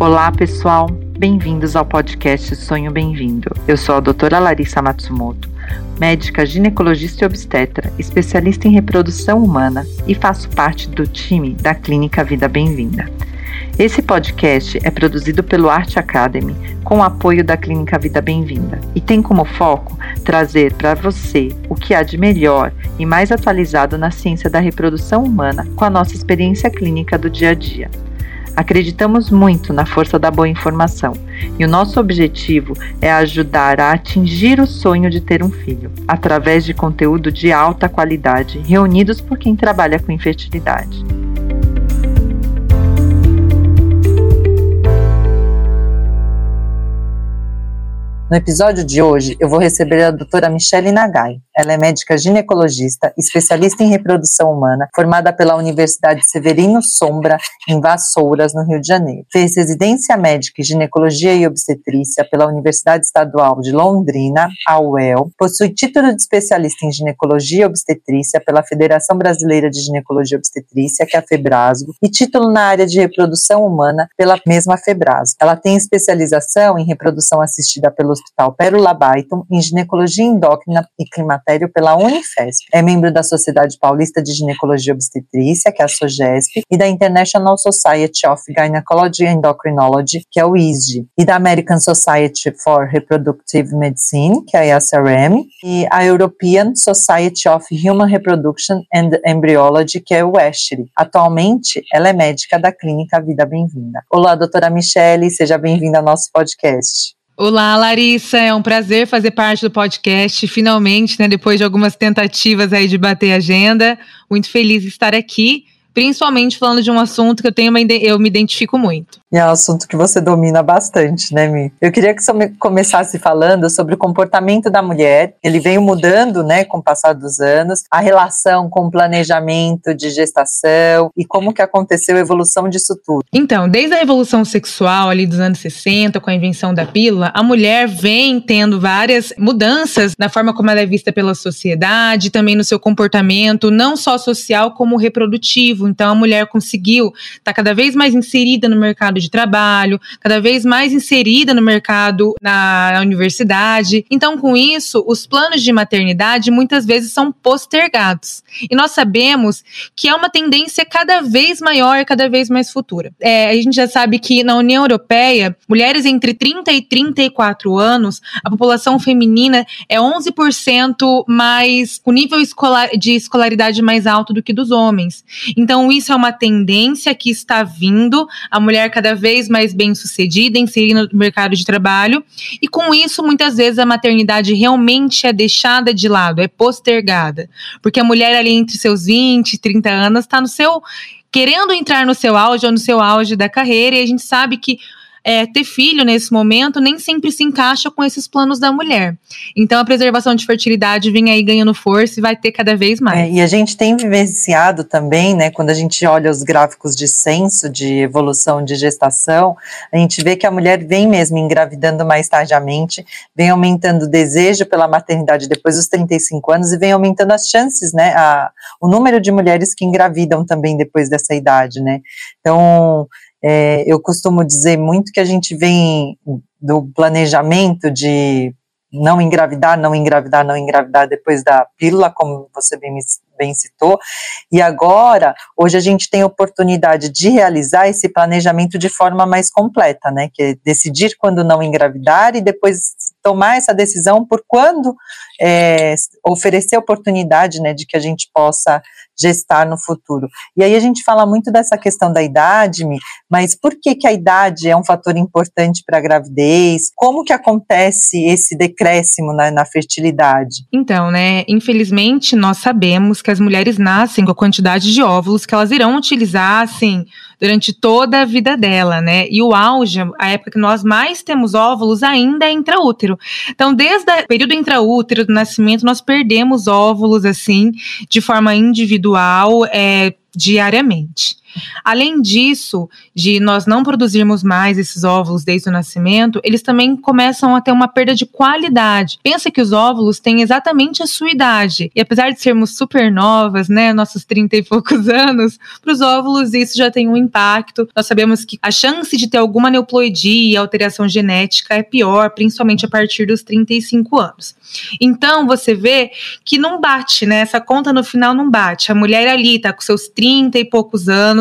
Olá, pessoal. Bem-vindos ao podcast Sonho Bem-vindo. Eu sou a doutora Larissa Matsumoto, médica ginecologista e obstetra, especialista em reprodução humana e faço parte do time da Clínica Vida Bem-vinda. Esse podcast é produzido pelo Arte Academy com o apoio da Clínica Vida Bem-vinda e tem como foco trazer para você o que há de melhor e mais atualizado na ciência da reprodução humana com a nossa experiência clínica do dia a dia. Acreditamos muito na força da boa informação e o nosso objetivo é ajudar a atingir o sonho de ter um filho, através de conteúdo de alta qualidade reunidos por quem trabalha com infertilidade. No episódio de hoje, eu vou receber a doutora Michele Nagai. Ela é médica ginecologista, especialista em reprodução humana, formada pela Universidade Severino Sombra, em Vassouras, no Rio de Janeiro. Fez residência médica em ginecologia e obstetrícia pela Universidade Estadual de Londrina, a UEL. Possui título de especialista em ginecologia e obstetrícia pela Federação Brasileira de Ginecologia e Obstetrícia, que é a FEBRASGO, e título na área de reprodução humana pela mesma FEBRASGO. Ela tem especialização em reprodução assistida pelo Hospital Pérola Baiton em ginecologia endócrina e climatério pela Unifesp. É membro da Sociedade Paulista de Ginecologia Obstetrícia, que é a SOGESP, e da International Society of Gynecology and Endocrinology, que é o ISG, e da American Society for Reproductive Medicine, que é a SRM, e a European Society of Human Reproduction and Embryology, que é o ESHRE. Atualmente, ela é médica da Clínica Vida Bem-vinda. Olá, doutora Michele, seja bem-vinda ao nosso podcast. Olá, Larissa, é um prazer fazer parte do podcast, finalmente, né, depois de algumas tentativas aí de bater agenda. Muito feliz de estar aqui principalmente falando de um assunto que eu tenho uma, eu me identifico muito. E é um assunto que você domina bastante, né, Mi? Eu queria que você começasse falando sobre o comportamento da mulher. Ele veio mudando, né, com o passar dos anos, a relação com o planejamento de gestação e como que aconteceu a evolução disso tudo. Então, desde a evolução sexual ali dos anos 60, com a invenção da pílula, a mulher vem tendo várias mudanças na forma como ela é vista pela sociedade, também no seu comportamento, não só social como reprodutivo então a mulher conseguiu estar tá cada vez mais inserida no mercado de trabalho, cada vez mais inserida no mercado na universidade. Então, com isso, os planos de maternidade muitas vezes são postergados. E nós sabemos que é uma tendência cada vez maior, cada vez mais futura. É, a gente já sabe que na União Europeia, mulheres entre 30 e 34 anos, a população feminina é 11% mais, com nível escolar, de escolaridade mais alto do que dos homens. Então, então, isso é uma tendência que está vindo, a mulher cada vez mais bem sucedida, inserida no mercado de trabalho, e com isso, muitas vezes, a maternidade realmente é deixada de lado, é postergada. Porque a mulher ali entre seus 20 e 30 anos está no seu. querendo entrar no seu auge ou no seu auge da carreira, e a gente sabe que é, ter filho nesse momento nem sempre se encaixa com esses planos da mulher. Então a preservação de fertilidade vem aí ganhando força e vai ter cada vez mais. É, e a gente tem vivenciado também, né, quando a gente olha os gráficos de censo, de evolução de gestação, a gente vê que a mulher vem mesmo engravidando mais tardiamente, vem aumentando o desejo pela maternidade depois dos 35 anos e vem aumentando as chances, né, a, o número de mulheres que engravidam também depois dessa idade, né. Então, é, eu costumo dizer muito que a gente vem do planejamento de não engravidar, não engravidar, não engravidar depois da pílula, como você bem, bem citou, e agora, hoje a gente tem a oportunidade de realizar esse planejamento de forma mais completa, né, que é decidir quando não engravidar e depois tomar essa decisão por quando é, oferecer oportunidade, né, de que a gente possa gestar no futuro. E aí a gente fala muito dessa questão da idade, mas por que que a idade é um fator importante para a gravidez? Como que acontece esse decréscimo na, na fertilidade? Então, né, infelizmente nós sabemos que as mulheres nascem com a quantidade de óvulos que elas irão utilizar, assim, durante toda a vida dela, né? E o auge, a época que nós mais temos óvulos ainda é intraútero. Então, desde o período intraútero do nascimento, nós perdemos óvulos, assim, de forma individual, é, diariamente. Além disso, de nós não produzirmos mais esses óvulos desde o nascimento, eles também começam a ter uma perda de qualidade. Pensa que os óvulos têm exatamente a sua idade. E apesar de sermos super novas, né, nossos 30 e poucos anos, para os óvulos isso já tem um impacto. Nós sabemos que a chance de ter alguma neuploidia, alteração genética é pior, principalmente a partir dos 35 anos. Então, você vê que não bate, né? Essa conta no final não bate. A mulher ali tá com seus 30 e poucos anos,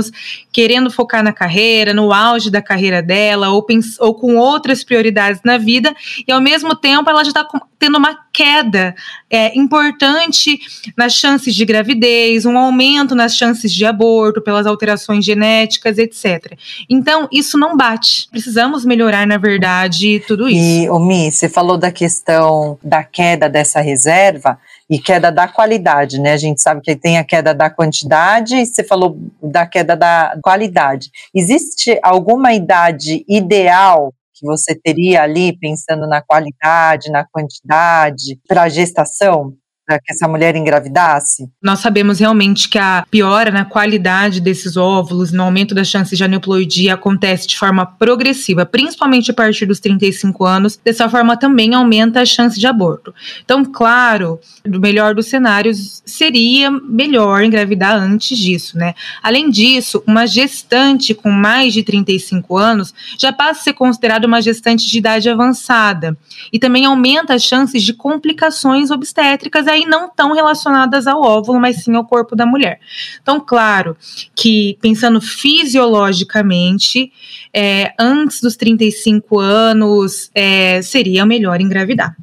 querendo focar na carreira, no auge da carreira dela, ou, ou com outras prioridades na vida, e ao mesmo tempo ela já está tendo uma queda é, importante nas chances de gravidez, um aumento nas chances de aborto pelas alterações genéticas, etc. Então, isso não bate. Precisamos melhorar, na verdade, tudo isso. E, Omi, você falou da questão da queda dessa reserva e queda da qualidade, né? A gente sabe que tem a queda da quantidade e você falou da queda da qualidade. Existe alguma idade ideal que você teria ali pensando na qualidade, na quantidade para a gestação? Para que essa mulher engravidasse? Nós sabemos realmente que a piora na qualidade desses óvulos, no aumento das chances de aneuploidia, acontece de forma progressiva, principalmente a partir dos 35 anos. Dessa forma, também aumenta a chance de aborto. Então, claro, o melhor dos cenários seria melhor engravidar antes disso, né? Além disso, uma gestante com mais de 35 anos já passa a ser considerada uma gestante de idade avançada e também aumenta as chances de complicações obstétricas aí não tão relacionadas ao óvulo, mas sim ao corpo da mulher. Então, claro que pensando fisiologicamente, é, antes dos 35 anos é, seria melhor engravidar.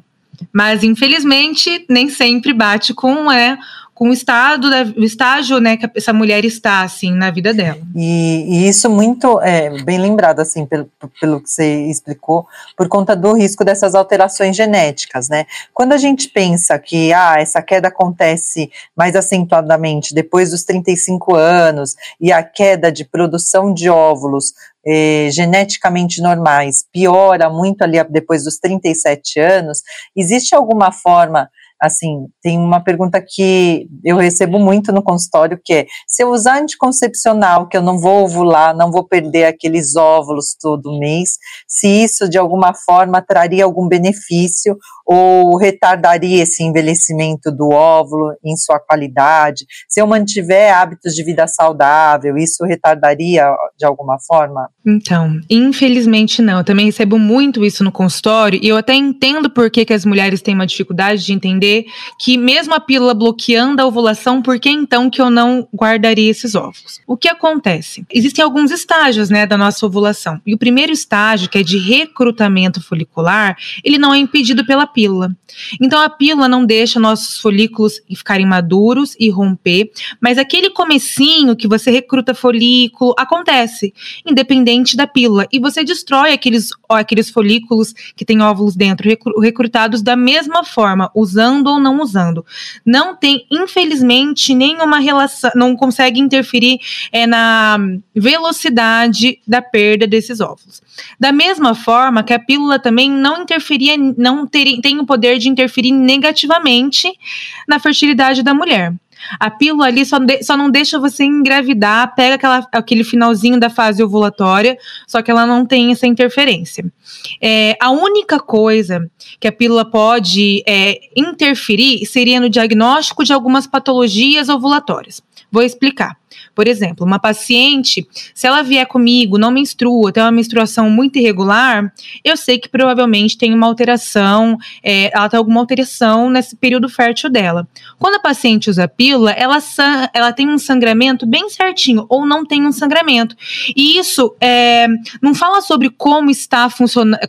Mas infelizmente nem sempre bate com é, com o estado, o estágio, né, que essa mulher está, assim, na vida dela. E, e isso muito, é, bem lembrado, assim, pelo, pelo que você explicou, por conta do risco dessas alterações genéticas, né. Quando a gente pensa que, ah, essa queda acontece mais acentuadamente depois dos 35 anos, e a queda de produção de óvulos eh, geneticamente normais piora muito ali depois dos 37 anos, existe alguma forma assim, tem uma pergunta que eu recebo muito no consultório, que é, se eu usar anticoncepcional, que eu não vou ovular, não vou perder aqueles óvulos todo mês, se isso de alguma forma traria algum benefício ou retardaria esse envelhecimento do óvulo em sua qualidade? Se eu mantiver hábitos de vida saudável, isso retardaria de alguma forma? Então, infelizmente não. Eu também recebo muito isso no consultório e eu até entendo por que, que as mulheres têm uma dificuldade de entender que mesmo a pílula bloqueando a ovulação, por que então que eu não guardaria esses óvulos? O que acontece? Existem alguns estágios, né, da nossa ovulação. E o primeiro estágio, que é de recrutamento folicular, ele não é impedido pela pílula. Então a pílula não deixa nossos folículos ficarem maduros e romper, mas aquele comecinho que você recruta folículo acontece, independente da pílula, e você destrói aqueles, aqueles folículos que têm óvulos dentro recrutados da mesma forma, usando ou não usando. Não tem, infelizmente, nenhuma relação, não consegue interferir é, na velocidade da perda desses óvulos. Da mesma forma que a pílula também não interferia, não ter, tem o poder de interferir negativamente na fertilidade da mulher. A pílula ali só, de, só não deixa você engravidar, pega aquela, aquele finalzinho da fase ovulatória, só que ela não tem essa interferência. É, a única coisa que a pílula pode é, interferir seria no diagnóstico de algumas patologias ovulatórias. Vou explicar. Por exemplo, uma paciente, se ela vier comigo, não menstrua, tem uma menstruação muito irregular, eu sei que provavelmente tem uma alteração, é, ela tem alguma alteração nesse período fértil dela. Quando a paciente usa pílula, ela, ela tem um sangramento bem certinho, ou não tem um sangramento. E isso é, não fala sobre como está,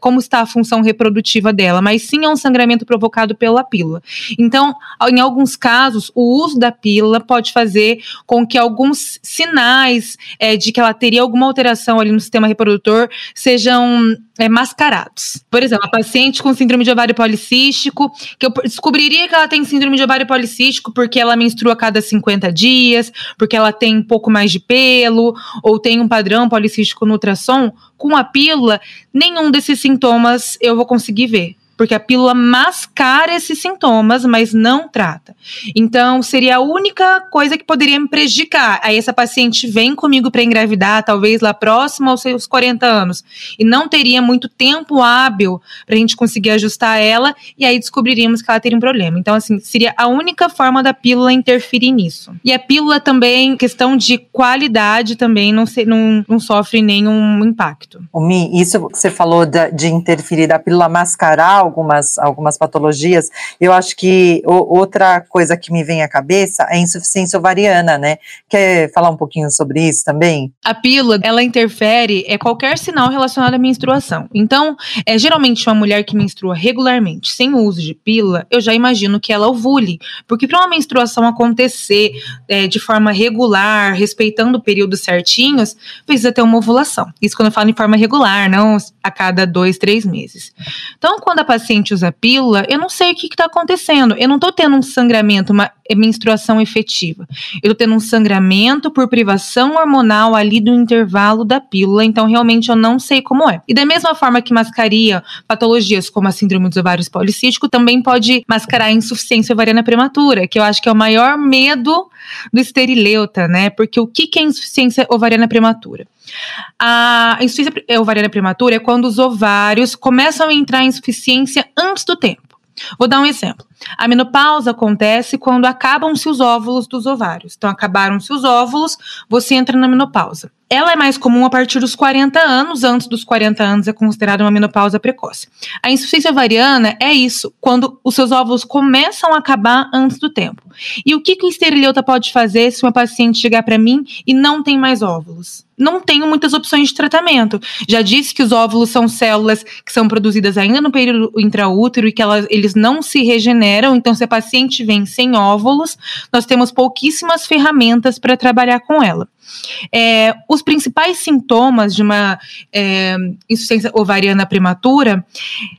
como está a função reprodutiva dela, mas sim é um sangramento provocado pela pílula. Então, em alguns casos, o uso da pílula pode fazer com que alguns sinais é, de que ela teria alguma alteração ali no sistema reprodutor sejam é, mascarados. Por exemplo, a paciente com síndrome de ovário policístico, que eu descobriria que ela tem síndrome de ovário policístico porque ela menstrua a cada 50 dias, porque ela tem um pouco mais de pelo, ou tem um padrão policístico no ultrassom, com a pílula, nenhum desses sintomas eu vou conseguir ver porque a pílula mascara esses sintomas, mas não trata. Então, seria a única coisa que poderia me prejudicar. Aí essa paciente vem comigo para engravidar, talvez lá próximo aos seus 40 anos, e não teria muito tempo hábil para a gente conseguir ajustar ela, e aí descobriríamos que ela teria um problema. Então, assim, seria a única forma da pílula interferir nisso. E a pílula também, questão de qualidade também, não, se, não, não sofre nenhum impacto. O Mi, isso que você falou de, de interferir da pílula mascarar algumas, algumas patologias, eu acho que o, outra coisa que me vem à cabeça é a insuficiência ovariana, né? Quer falar um pouquinho sobre isso também? A pílula, ela interfere é qualquer sinal relacionado à menstruação. Então, é geralmente uma mulher que menstrua regularmente, sem o uso de pílula, eu já imagino que ela ovule, porque para uma menstruação acontecer é, de forma regular, respeitando períodos certinhos, precisa ter uma ovulação. Isso quando eu falo em forma regular, não a cada dois, três meses. Então, quando a paciente usa pílula, eu não sei o que está acontecendo. Eu não estou tendo um sangramento, uma menstruação efetiva. Eu estou tendo um sangramento por privação hormonal ali do intervalo da pílula, então realmente eu não sei como é. E da mesma forma que mascaria patologias como a síndrome dos ovários policísticos, também pode mascarar insuficiência ovariana prematura, que eu acho que é o maior medo do esterileuta, né? Porque o que é insuficiência ovariana prematura? A insuficiência ovariana prematura é quando os ovários começam a entrar em insuficiência antes do tempo. Vou dar um exemplo. A menopausa acontece quando acabam-se os óvulos dos ovários. Então, acabaram-se os óvulos, você entra na menopausa. Ela é mais comum a partir dos 40 anos, antes dos 40 anos é considerada uma menopausa precoce. A insuficiência ovariana é isso, quando os seus óvulos começam a acabar antes do tempo. E o que, que o esterileuta pode fazer se uma paciente chegar para mim e não tem mais óvulos? não tenho muitas opções de tratamento. Já disse que os óvulos são células que são produzidas ainda no período intraútero e que elas, eles não se regeneram. Então, se a paciente vem sem óvulos, nós temos pouquíssimas ferramentas para trabalhar com ela. É, os principais sintomas de uma é, insuficiência ovariana prematura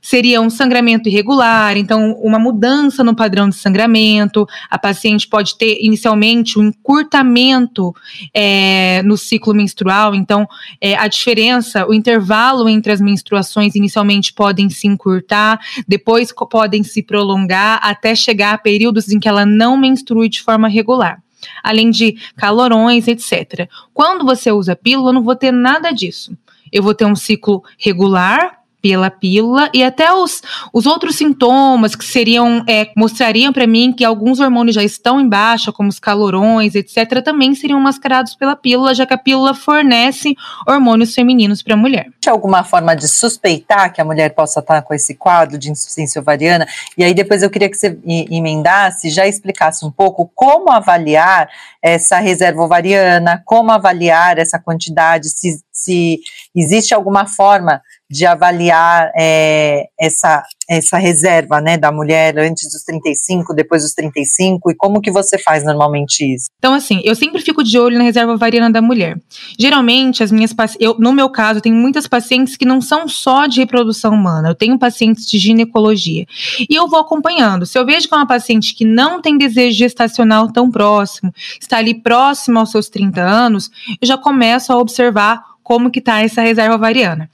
seriam sangramento irregular, então uma mudança no padrão de sangramento, a paciente pode ter inicialmente um encurtamento é, no ciclo menstrual, então é, a diferença, o intervalo entre as menstruações inicialmente podem se encurtar, depois podem se prolongar até chegar a períodos em que ela não menstrue de forma regular além de calorões, etc. Quando você usa pílula, eu não vou ter nada disso. Eu vou ter um ciclo regular, pela pílula e até os, os outros sintomas que seriam é, mostrariam para mim que alguns hormônios já estão em baixa, como os calorões, etc, também seriam mascarados pela pílula, já que a pílula fornece hormônios femininos para a mulher. Tem alguma forma de suspeitar que a mulher possa estar com esse quadro de insuficiência ovariana? E aí depois eu queria que você emendasse, já explicasse um pouco como avaliar essa reserva ovariana, como avaliar essa quantidade, se, se existe alguma forma de avaliar é, essa, essa reserva né, da mulher antes dos 35, depois dos 35, e como que você faz normalmente isso? Então, assim, eu sempre fico de olho na reserva ovariana da mulher. Geralmente, as minhas eu, no meu caso, tenho muitas pacientes que não são só de reprodução humana, eu tenho pacientes de ginecologia. E eu vou acompanhando. Se eu vejo que é uma paciente que não tem desejo gestacional tão próximo, está ali próximo aos seus 30 anos, eu já começo a observar como que está essa reserva ovariana.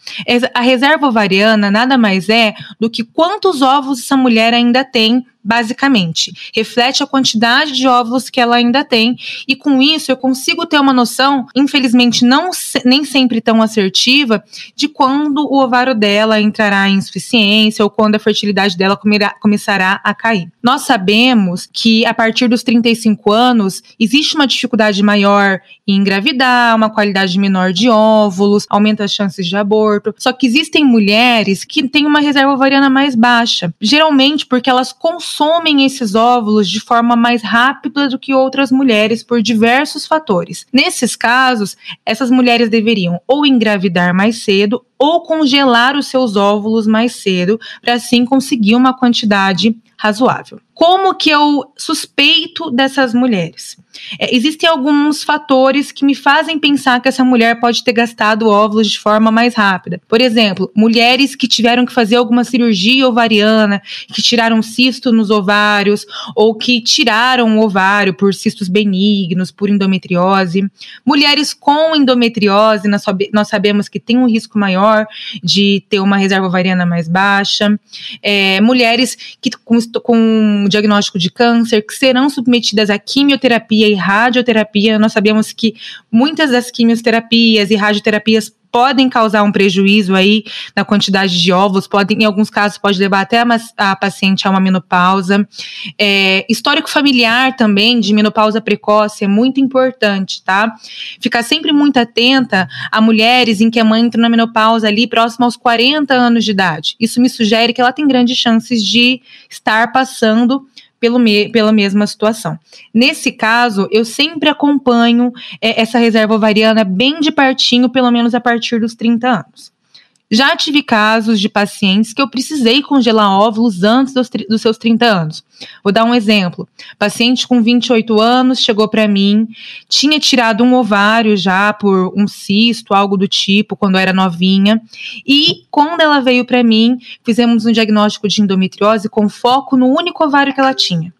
A reserva ovariana nada mais é do que quantos ovos essa mulher ainda tem basicamente. Reflete a quantidade de óvulos que ela ainda tem, e com isso eu consigo ter uma noção, infelizmente não nem sempre tão assertiva, de quando o ovário dela entrará em insuficiência ou quando a fertilidade dela comerá, começará a cair. Nós sabemos que a partir dos 35 anos existe uma dificuldade maior em engravidar, uma qualidade menor de óvulos, aumenta as chances de aborto. Só que existem mulheres que têm uma reserva ovariana mais baixa, geralmente porque elas consomem consomem esses óvulos de forma mais rápida do que outras mulheres por diversos fatores. Nesses casos, essas mulheres deveriam ou engravidar mais cedo ou congelar os seus óvulos mais cedo para assim conseguir uma quantidade razoável. Como que eu suspeito dessas mulheres? É, existem alguns fatores que me fazem pensar que essa mulher pode ter gastado óvulos de forma mais rápida. Por exemplo, mulheres que tiveram que fazer alguma cirurgia ovariana, que tiraram cisto nos ovários, ou que tiraram o ovário por cistos benignos, por endometriose. Mulheres com endometriose, nós, nós sabemos que tem um risco maior de ter uma reserva ovariana mais baixa. É, mulheres que com, com diagnóstico de câncer, que serão submetidas à quimioterapia e radioterapia. Nós sabemos que muitas das quimioterapias e radioterapias podem causar um prejuízo aí na quantidade de óvulos, podem, em alguns casos, pode levar até a, a paciente a uma menopausa. É, histórico familiar também de menopausa precoce é muito importante, tá? Ficar sempre muito atenta a mulheres em que a mãe entra na menopausa ali próximo aos 40 anos de idade. Isso me sugere que ela tem grandes chances de estar passando pelo me, pela mesma situação. Nesse caso, eu sempre acompanho é, essa reserva ovariana bem de pertinho, pelo menos a partir dos 30 anos. Já tive casos de pacientes que eu precisei congelar óvulos antes dos, dos seus 30 anos. Vou dar um exemplo. Paciente com 28 anos chegou para mim, tinha tirado um ovário já por um cisto, algo do tipo, quando era novinha. E quando ela veio para mim, fizemos um diagnóstico de endometriose com foco no único ovário que ela tinha.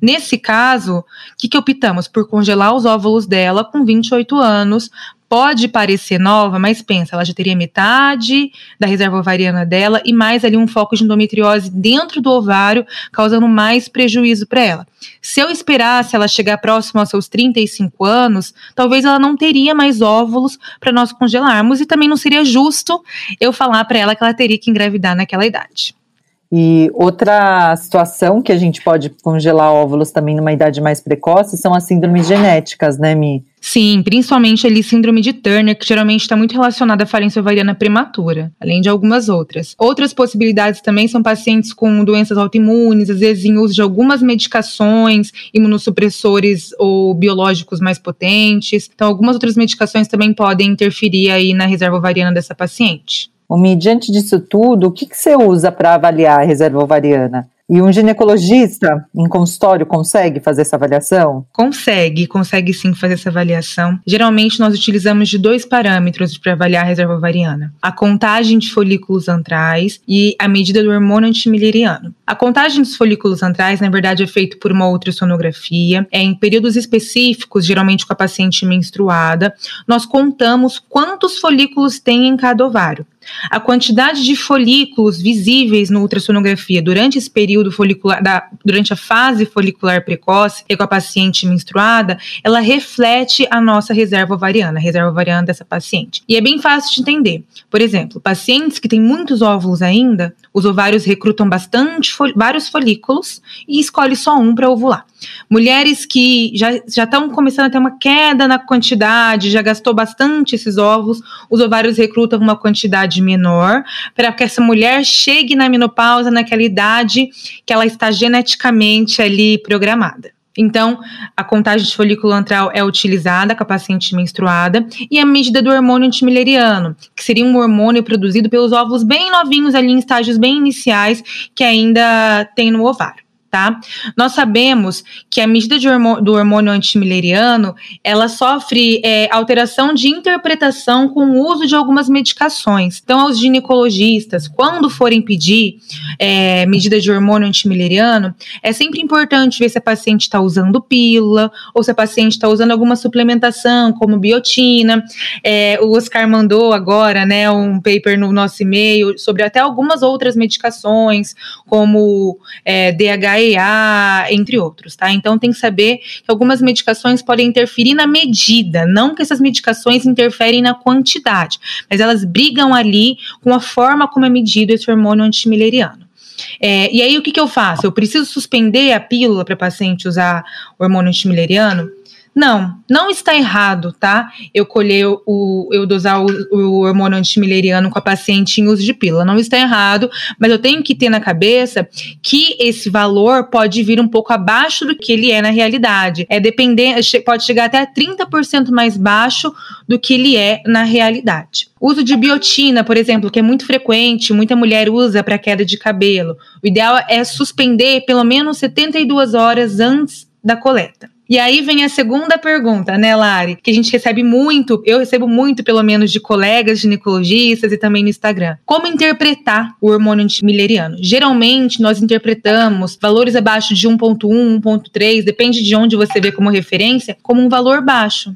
Nesse caso, o que, que optamos? Por congelar os óvulos dela com 28 anos, pode parecer nova, mas pensa, ela já teria metade da reserva ovariana dela e mais ali um foco de endometriose dentro do ovário, causando mais prejuízo para ela. Se eu esperasse ela chegar próximo aos seus 35 anos, talvez ela não teria mais óvulos para nós congelarmos e também não seria justo eu falar para ela que ela teria que engravidar naquela idade. E outra situação que a gente pode congelar óvulos também numa idade mais precoce são as síndromes genéticas, né, Mi? Sim, principalmente ali síndrome de Turner, que geralmente está muito relacionada à falência ovariana prematura, além de algumas outras. Outras possibilidades também são pacientes com doenças autoimunes, às vezes em uso de algumas medicações, imunossupressores ou biológicos mais potentes. Então, algumas outras medicações também podem interferir aí na reserva ovariana dessa paciente. Omi, diante disso tudo, o que, que você usa para avaliar a reserva ovariana? E um ginecologista em consultório consegue fazer essa avaliação? Consegue, consegue sim fazer essa avaliação. Geralmente nós utilizamos de dois parâmetros para avaliar a reserva ovariana: a contagem de folículos antrais e a medida do hormônio antimileriano. A contagem dos folículos antrais, na verdade, é feita por uma ultrassonografia. É em períodos específicos, geralmente com a paciente menstruada, nós contamos quantos folículos tem em cada ovário. A quantidade de folículos visíveis no ultrassonografia durante esse período folicular, da, durante a fase folicular precoce, que é com a paciente menstruada, ela reflete a nossa reserva ovariana, a reserva ovariana dessa paciente. E é bem fácil de entender. Por exemplo, pacientes que têm muitos óvulos ainda, os ovários recrutam bastante, vários folículos e escolhe só um para ovular. Mulheres que já estão começando a ter uma queda na quantidade, já gastou bastante esses ovos, os ovários recrutam uma quantidade menor, para que essa mulher chegue na menopausa naquela idade que ela está geneticamente ali programada. Então, a contagem de folículo antral é utilizada com a paciente menstruada e a medida do hormônio antimileriano, que seria um hormônio produzido pelos óvulos bem novinhos ali em estágios bem iniciais que ainda tem no ovário tá? Nós sabemos que a medida hormônio, do hormônio antimileriano, ela sofre é, alteração de interpretação com o uso de algumas medicações. Então, aos ginecologistas, quando forem pedir é, medida de hormônio antimileriano, é sempre importante ver se a paciente está usando pílula ou se a paciente está usando alguma suplementação, como biotina. É, o Oscar mandou agora, né, um paper no nosso e-mail sobre até algumas outras medicações, como é, EA, entre outros, tá? Então tem que saber que algumas medicações podem interferir na medida, não que essas medicações interferem na quantidade, mas elas brigam ali com a forma como é medido esse hormônio antimileriano. É, e aí o que, que eu faço? Eu preciso suspender a pílula para paciente usar hormônio antimileriano? Não, não está errado, tá? Eu colher o, eu dosar o, o hormônio antimileriano com a paciente em uso de pílula. Não está errado, mas eu tenho que ter na cabeça que esse valor pode vir um pouco abaixo do que ele é na realidade. É depender, pode chegar até 30% mais baixo do que ele é na realidade. Uso de biotina, por exemplo, que é muito frequente, muita mulher usa para queda de cabelo. O ideal é suspender pelo menos 72 horas antes da coleta. E aí vem a segunda pergunta, né, Lari? Que a gente recebe muito, eu recebo muito, pelo menos, de colegas ginecologistas e também no Instagram. Como interpretar o hormônio antimileriano? Geralmente, nós interpretamos valores abaixo de 1,1, 1,3, depende de onde você vê como referência, como um valor baixo.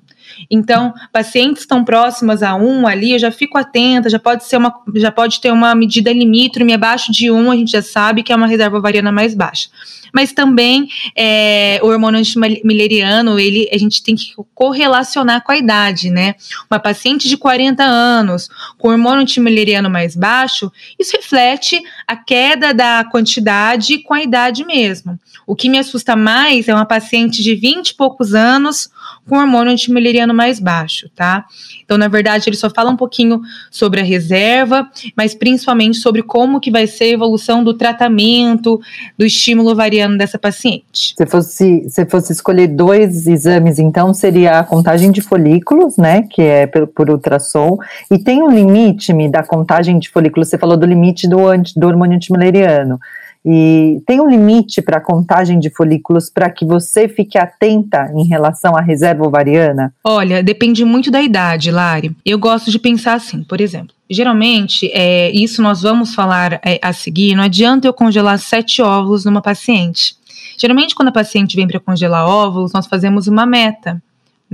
Então, pacientes estão próximas a 1 ali, eu já fico atenta, já pode ser uma, já pode ter uma medida limítrofe abaixo de 1, a gente já sabe que é uma reserva ovariana mais baixa mas também é, o hormônio antimileriano, ele, a gente tem que correlacionar com a idade, né? Uma paciente de 40 anos com hormônio antimileriano mais baixo, isso reflete a queda da quantidade com a idade mesmo. O que me assusta mais é uma paciente de 20 e poucos anos com hormônio antimileriano mais baixo, tá? Então, na verdade, ele só fala um pouquinho sobre a reserva, mas principalmente sobre como que vai ser a evolução do tratamento, do estímulo variando dessa paciente. Se fosse, se fosse escolher dois exames, então, seria a contagem de folículos, né, que é por, por ultrassom, e tem um limite da contagem de folículos, você falou do limite do, do hormônio antimileriano. E tem um limite para a contagem de folículos para que você fique atenta em relação à reserva ovariana? Olha, depende muito da idade, Lari. Eu gosto de pensar assim, por exemplo. Geralmente, é, isso nós vamos falar é, a seguir. Não adianta eu congelar sete óvulos numa paciente. Geralmente, quando a paciente vem para congelar óvulos, nós fazemos uma meta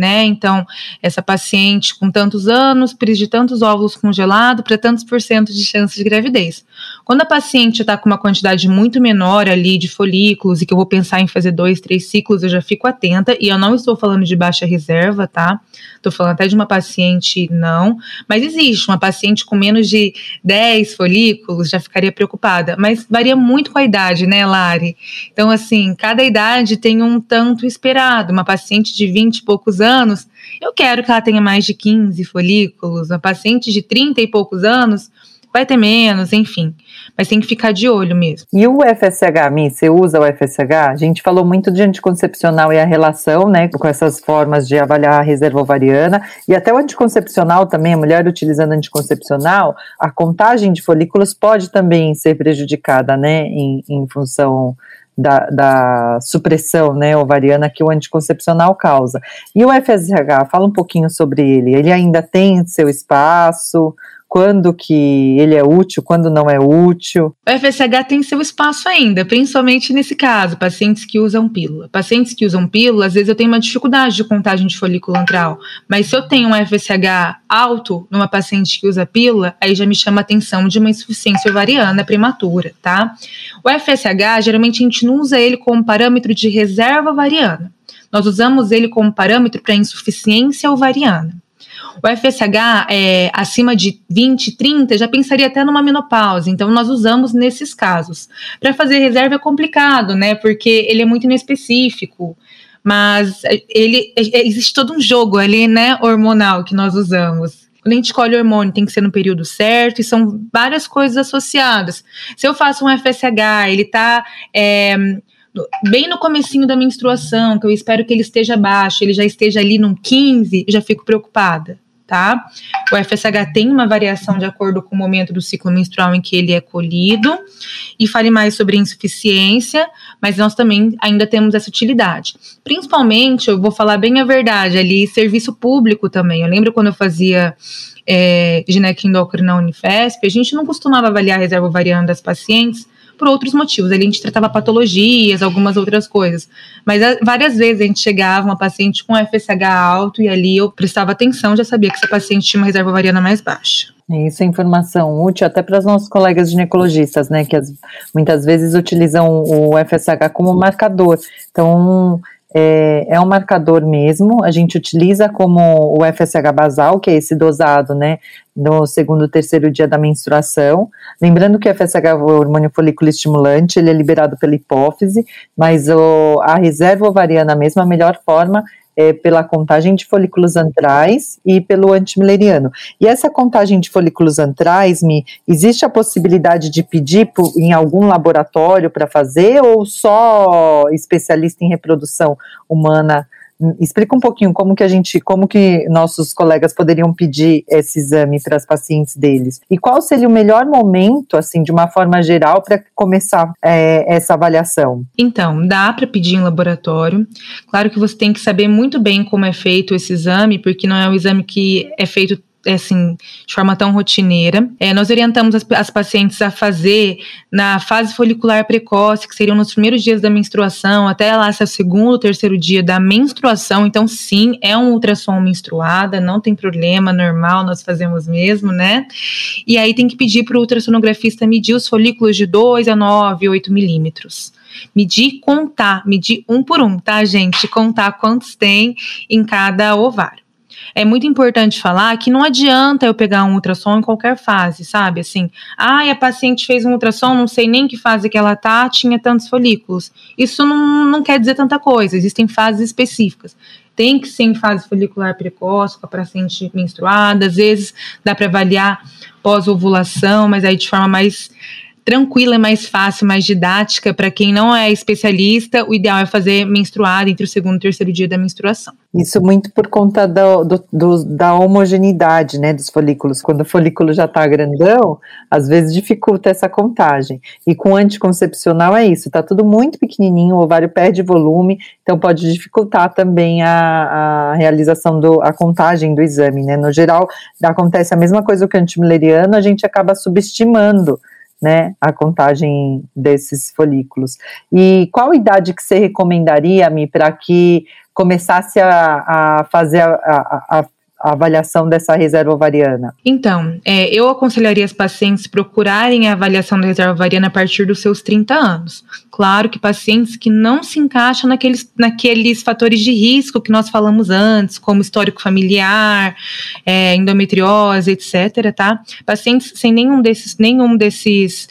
né? Então, essa paciente com tantos anos precisa de tantos óvulos congelados para tantos por cento de chance de gravidez. Quando a paciente está com uma quantidade muito menor ali de folículos e que eu vou pensar em fazer dois, três ciclos, eu já fico atenta e eu não estou falando de baixa reserva, tá? Estou falando até de uma paciente não, mas existe uma paciente com menos de 10 folículos, já ficaria preocupada, mas varia muito com a idade, né, Lari? Então, assim, cada idade tem um tanto esperado. Uma paciente de 20 e poucos anos, eu quero que ela tenha mais de 15 folículos. Uma paciente de 30 e poucos anos, vai ter menos, enfim. Mas tem que ficar de olho mesmo. E o FSH, Mi, você usa o FSH? A gente falou muito de anticoncepcional e a relação, né, com essas formas de avaliar a reserva ovariana. E até o anticoncepcional também, a mulher utilizando anticoncepcional, a contagem de folículos pode também ser prejudicada, né, em, em função da, da, supressão né, ovariana que o anticoncepcional causa. E o FSH, fala um pouquinho sobre ele. Ele ainda tem seu espaço? Quando que ele é útil, quando não é útil. O FSH tem seu espaço ainda, principalmente nesse caso, pacientes que usam pílula. Pacientes que usam pílula, às vezes eu tenho uma dificuldade de contagem de folículo antral, mas se eu tenho um FSH alto numa paciente que usa pílula, aí já me chama a atenção de uma insuficiência ovariana prematura, tá? O FSH, geralmente a gente não usa ele como parâmetro de reserva ovariana. Nós usamos ele como parâmetro para insuficiência ovariana. O FSH é acima de 20, 30, já pensaria até numa menopausa. Então, nós usamos nesses casos. Para fazer reserva é complicado, né? Porque ele é muito inespecífico. Mas ele existe todo um jogo ali, né, hormonal que nós usamos. Quando a gente escolhe o hormônio, tem que ser no período certo, e são várias coisas associadas. Se eu faço um FSH, ele está é, bem no comecinho da menstruação, que eu espero que ele esteja baixo, ele já esteja ali num 15, eu já fico preocupada tá? O FSH tem uma variação de acordo com o momento do ciclo menstrual em que ele é colhido, e fale mais sobre insuficiência, mas nós também ainda temos essa utilidade. Principalmente, eu vou falar bem a verdade ali, serviço público também. Eu lembro quando eu fazia é, ginecoendócrina na Unifesp, a gente não costumava avaliar a reserva ovariana das pacientes, por outros motivos. Ali a gente tratava patologias, algumas outras coisas. Mas ah, várias vezes a gente chegava, uma paciente com FSH alto, e ali eu prestava atenção, já sabia que essa paciente tinha uma reserva ovariana mais baixa. Isso é informação útil até para os nossos colegas ginecologistas, né, que as, muitas vezes utilizam o FSH como marcador. Então, é, é, um marcador mesmo, a gente utiliza como o FSH basal, que é esse dosado, né, no segundo, terceiro dia da menstruação. Lembrando que o FSH é o hormônio folículo estimulante, ele é liberado pela hipófise, mas o, a reserva ovariana mesmo, a melhor forma é, pela contagem de folículos antrais e pelo antimileriano. E essa contagem de folículos antrais, me existe a possibilidade de pedir por, em algum laboratório para fazer ou só especialista em reprodução humana? Explica um pouquinho como que a gente, como que nossos colegas poderiam pedir esse exame para as pacientes deles e qual seria o melhor momento, assim, de uma forma geral, para começar é, essa avaliação? Então, dá para pedir em laboratório. Claro que você tem que saber muito bem como é feito esse exame, porque não é um exame que é feito assim, de forma tão rotineira. É, nós orientamos as, as, pacientes a fazer na fase folicular precoce, que seriam nos primeiros dias da menstruação, até lá se é o segundo, terceiro dia da menstruação. Então, sim, é um ultrassom menstruada, não tem problema, normal, nós fazemos mesmo, né? E aí tem que pedir para o ultrassonografista medir os folículos de 2 a 9, 8 milímetros medir contar, medir um por um, tá, gente? Contar quantos tem em cada ovário é muito importante falar que não adianta eu pegar um ultrassom em qualquer fase, sabe? Assim, ah, a paciente fez um ultrassom, não sei nem que fase que ela tá, tinha tantos folículos. Isso não, não quer dizer tanta coisa, existem fases específicas. Tem que ser em fase folicular precoce, com a paciente menstruada, às vezes dá para avaliar pós-ovulação, mas aí de forma mais tranquila, mais fácil, mais didática para quem não é especialista, o ideal é fazer menstruada entre o segundo e terceiro dia da menstruação. Isso muito por conta do, do, do, da homogeneidade né, dos folículos. Quando o folículo já está grandão, às vezes dificulta essa contagem. E com anticoncepcional é isso, está tudo muito pequenininho, o ovário perde volume, então pode dificultar também a, a realização do, a contagem do exame. Né? No geral, acontece a mesma coisa que o antimileriano, a gente acaba subestimando né, a contagem desses folículos. E qual idade que você recomendaria, Mi, para que começasse a, a fazer a, a, a avaliação dessa reserva ovariana? Então, é, eu aconselharia as pacientes procurarem a avaliação da reserva ovariana a partir dos seus 30 anos. Claro que pacientes que não se encaixam naqueles, naqueles fatores de risco que nós falamos antes, como histórico familiar, é, endometriose, etc., tá? Pacientes sem nenhum desses, nenhum desses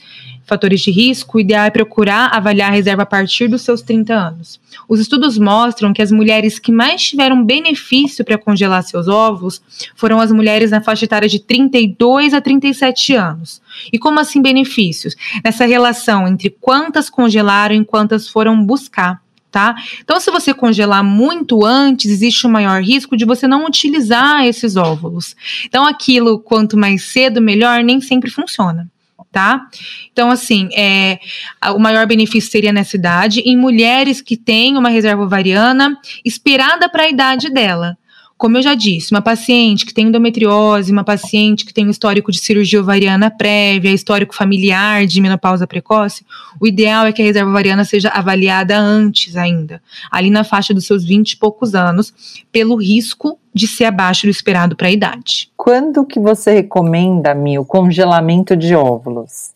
fatores de risco, o ideal é procurar avaliar a reserva a partir dos seus 30 anos. Os estudos mostram que as mulheres que mais tiveram benefício para congelar seus ovos foram as mulheres na faixa etária de 32 a 37 anos. E como assim benefícios? Nessa relação entre quantas congelaram e quantas foram buscar. Tá? Então, se você congelar muito antes, existe um maior risco de você não utilizar esses óvulos. Então, aquilo quanto mais cedo, melhor, nem sempre funciona tá? Então, assim, é, o maior benefício seria nessa idade, em mulheres que têm uma reserva ovariana esperada para a idade dela. Como eu já disse, uma paciente que tem endometriose, uma paciente que tem um histórico de cirurgia ovariana prévia, histórico familiar de menopausa precoce, o ideal é que a reserva ovariana seja avaliada antes ainda, ali na faixa dos seus 20 e poucos anos, pelo risco de ser abaixo do esperado para a idade. Quando que você recomenda, Mi, o congelamento de óvulos?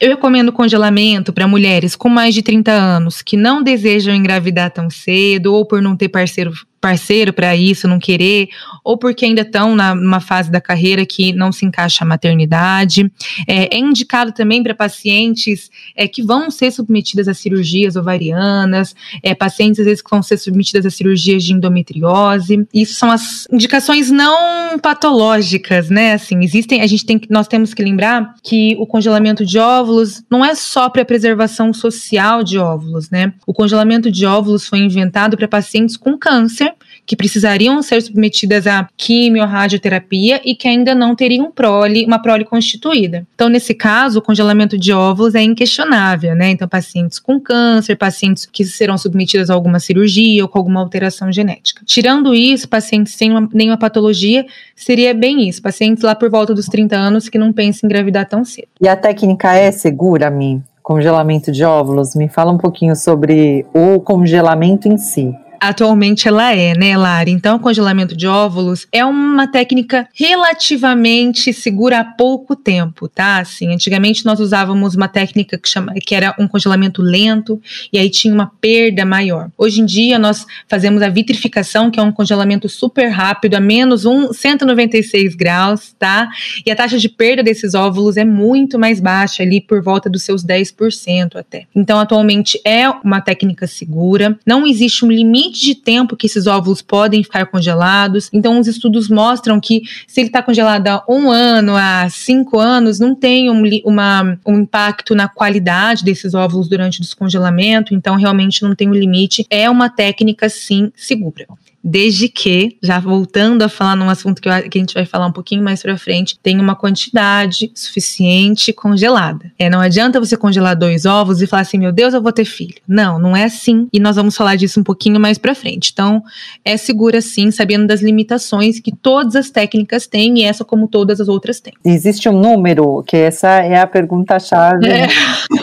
Eu recomendo congelamento para mulheres com mais de 30 anos que não desejam engravidar tão cedo ou por não ter parceiro parceiro para isso, não querer, ou porque ainda estão numa fase da carreira que não se encaixa a maternidade. É, é indicado também para pacientes é, que vão ser submetidas a cirurgias ovarianas, é, pacientes às vezes que vão ser submetidas a cirurgias de endometriose. Isso são as indicações não patológicas, né? Assim, existem, a gente tem nós temos que lembrar que o congelamento de óvulos não é só para preservação social de óvulos, né? O congelamento de óvulos foi inventado para pacientes com câncer que precisariam ser submetidas a quimio, radioterapia e que ainda não teriam prole, uma prole constituída. Então, nesse caso, o congelamento de óvulos é inquestionável, né? Então, pacientes com câncer, pacientes que serão submetidas a alguma cirurgia ou com alguma alteração genética. Tirando isso, pacientes sem uma, nenhuma patologia, seria bem isso, pacientes lá por volta dos 30 anos que não pensam em engravidar tão cedo. E a técnica é segura, Mi? Congelamento de óvulos? Me fala um pouquinho sobre o congelamento em si. Atualmente ela é, né, Lari? Então, o congelamento de óvulos é uma técnica relativamente segura há pouco tempo, tá? Assim, antigamente nós usávamos uma técnica que, chama, que era um congelamento lento e aí tinha uma perda maior. Hoje em dia nós fazemos a vitrificação, que é um congelamento super rápido, a menos um 196 graus, tá? E a taxa de perda desses óvulos é muito mais baixa, ali por volta dos seus 10% até. Então, atualmente é uma técnica segura, não existe um limite limite de tempo que esses óvulos podem ficar congelados. Então, os estudos mostram que se ele está congelado há um ano, há cinco anos, não tem um, uma, um impacto na qualidade desses óvulos durante o descongelamento. Então, realmente não tem um limite. É uma técnica, sim, segura desde que, já voltando a falar num assunto que, eu, que a gente vai falar um pouquinho mais para frente, tem uma quantidade suficiente congelada. É, não adianta você congelar dois ovos e falar assim, meu Deus, eu vou ter filho. Não, não é assim. E nós vamos falar disso um pouquinho mais para frente. Então, é segura sim, sabendo das limitações que todas as técnicas têm e essa como todas as outras têm. Existe um número, que essa é a pergunta-chave. É.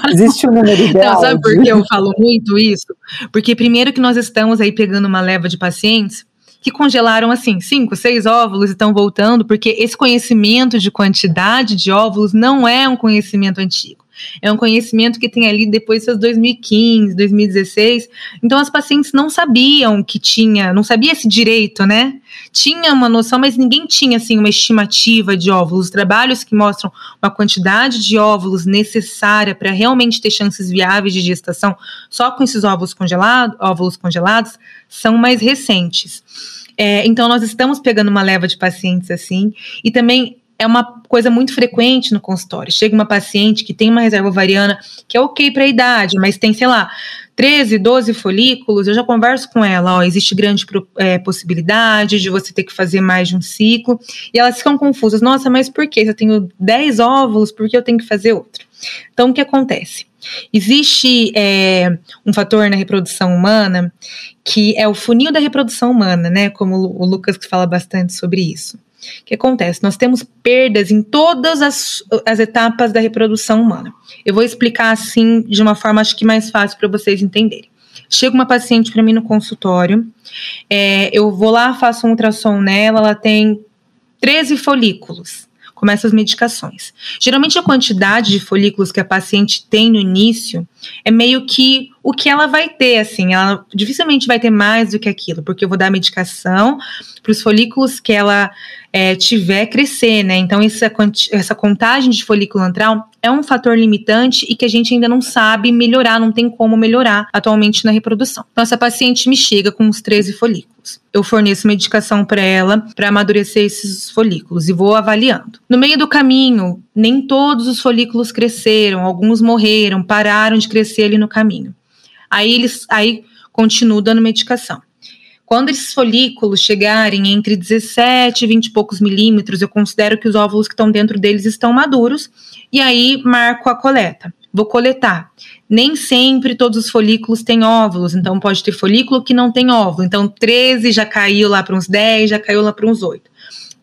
Existe um número ideal. Não, sabe por que eu falo muito isso? Porque primeiro que nós estamos aí pegando uma leva de pacientes que congelaram assim cinco, seis óvulos e estão voltando, porque esse conhecimento de quantidade de óvulos não é um conhecimento antigo. É um conhecimento que tem ali depois de 2015, 2016. Então as pacientes não sabiam que tinha, não sabia esse direito, né? Tinha uma noção, mas ninguém tinha assim uma estimativa de óvulos. Os trabalhos que mostram uma quantidade de óvulos necessária para realmente ter chances viáveis de gestação só com esses óvulos congelados, óvulos congelados, são mais recentes. É, então, nós estamos pegando uma leva de pacientes assim, e também é uma coisa muito frequente no consultório. Chega uma paciente que tem uma reserva ovariana que é ok para a idade, mas tem, sei lá, 13, 12 folículos, eu já converso com ela, ó, existe grande é, possibilidade de você ter que fazer mais de um ciclo, e elas ficam confusas, nossa, mas por que? Eu tenho 10 óvulos, por que eu tenho que fazer outro? Então, o que acontece? Existe é, um fator na reprodução humana que é o funil da reprodução humana, né? Como o Lucas fala bastante sobre isso. O que acontece? Nós temos perdas em todas as, as etapas da reprodução humana. Eu vou explicar assim de uma forma acho que mais fácil para vocês entenderem. Chega uma paciente para mim no consultório, é, eu vou lá, faço um ultrassom nela, ela tem 13 folículos começa as medicações. Geralmente a quantidade de folículos que a paciente tem no início é meio que o que ela vai ter, assim, ela dificilmente vai ter mais do que aquilo, porque eu vou dar medicação para os folículos que ela é, tiver crescer, né? Então, essa, essa contagem de folículo antral é um fator limitante e que a gente ainda não sabe melhorar, não tem como melhorar atualmente na reprodução. Essa paciente me chega com uns 13 folículos. Eu forneço medicação para ela para amadurecer esses folículos e vou avaliando. No meio do caminho, nem todos os folículos cresceram, alguns morreram, pararam de crescer ali no caminho. Aí eles aí continuo dando medicação. Quando esses folículos chegarem entre 17 e 20 e poucos milímetros, eu considero que os óvulos que estão dentro deles estão maduros e aí marco a coleta. Vou coletar. Nem sempre todos os folículos têm óvulos, então pode ter folículo que não tem óvulo. Então 13 já caiu lá para uns 10, já caiu lá para uns 8.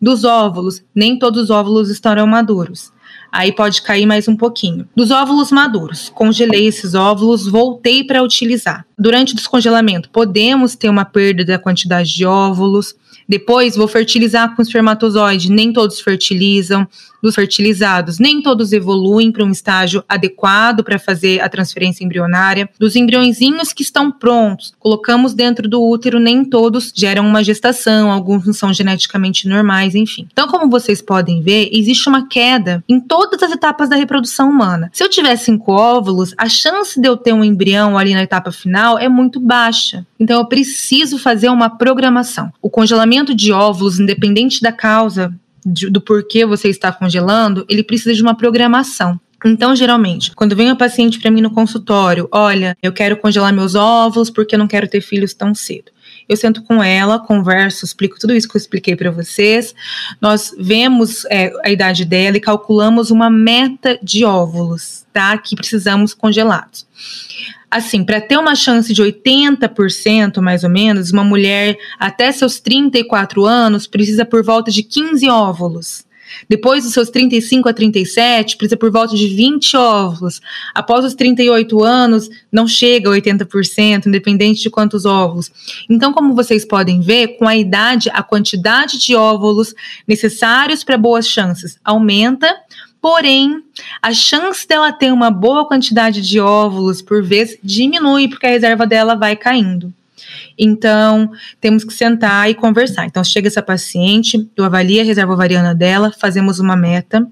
Dos óvulos, nem todos os óvulos estarão maduros aí pode cair mais um pouquinho. Dos óvulos maduros, congelei esses óvulos, voltei para utilizar. Durante o descongelamento, podemos ter uma perda da quantidade de óvulos. Depois, vou fertilizar com espermatozoide. Nem todos fertilizam dos fertilizados, nem todos evoluem para um estágio adequado para fazer a transferência embrionária. Dos embriõezinhos que estão prontos, colocamos dentro do útero, nem todos geram uma gestação, alguns não são geneticamente normais, enfim. Então, como vocês podem ver, existe uma queda em todas as etapas da reprodução humana. Se eu tiver cinco óvulos, a chance de eu ter um embrião ali na etapa final é muito baixa. Então, eu preciso fazer uma programação. O congelamento de óvulos, independente da causa, de, do porquê você está congelando, ele precisa de uma programação. Então, geralmente, quando vem uma paciente para mim no consultório, olha, eu quero congelar meus óvulos porque eu não quero ter filhos tão cedo. Eu sento com ela, converso, explico tudo isso que eu expliquei para vocês. Nós vemos é, a idade dela e calculamos uma meta de óvulos, tá? Que precisamos congelados assim, para ter uma chance de 80% mais ou menos, uma mulher até seus 34 anos precisa por volta de 15 óvulos. Depois dos seus 35 a 37, precisa por volta de 20 óvulos. Após os 38 anos, não chega a 80%, independente de quantos óvulos. Então, como vocês podem ver, com a idade, a quantidade de óvulos necessários para boas chances aumenta, Porém, a chance dela ter uma boa quantidade de óvulos por vez diminui, porque a reserva dela vai caindo. Então, temos que sentar e conversar. Então, chega essa paciente, eu avalio a reserva ovariana dela, fazemos uma meta,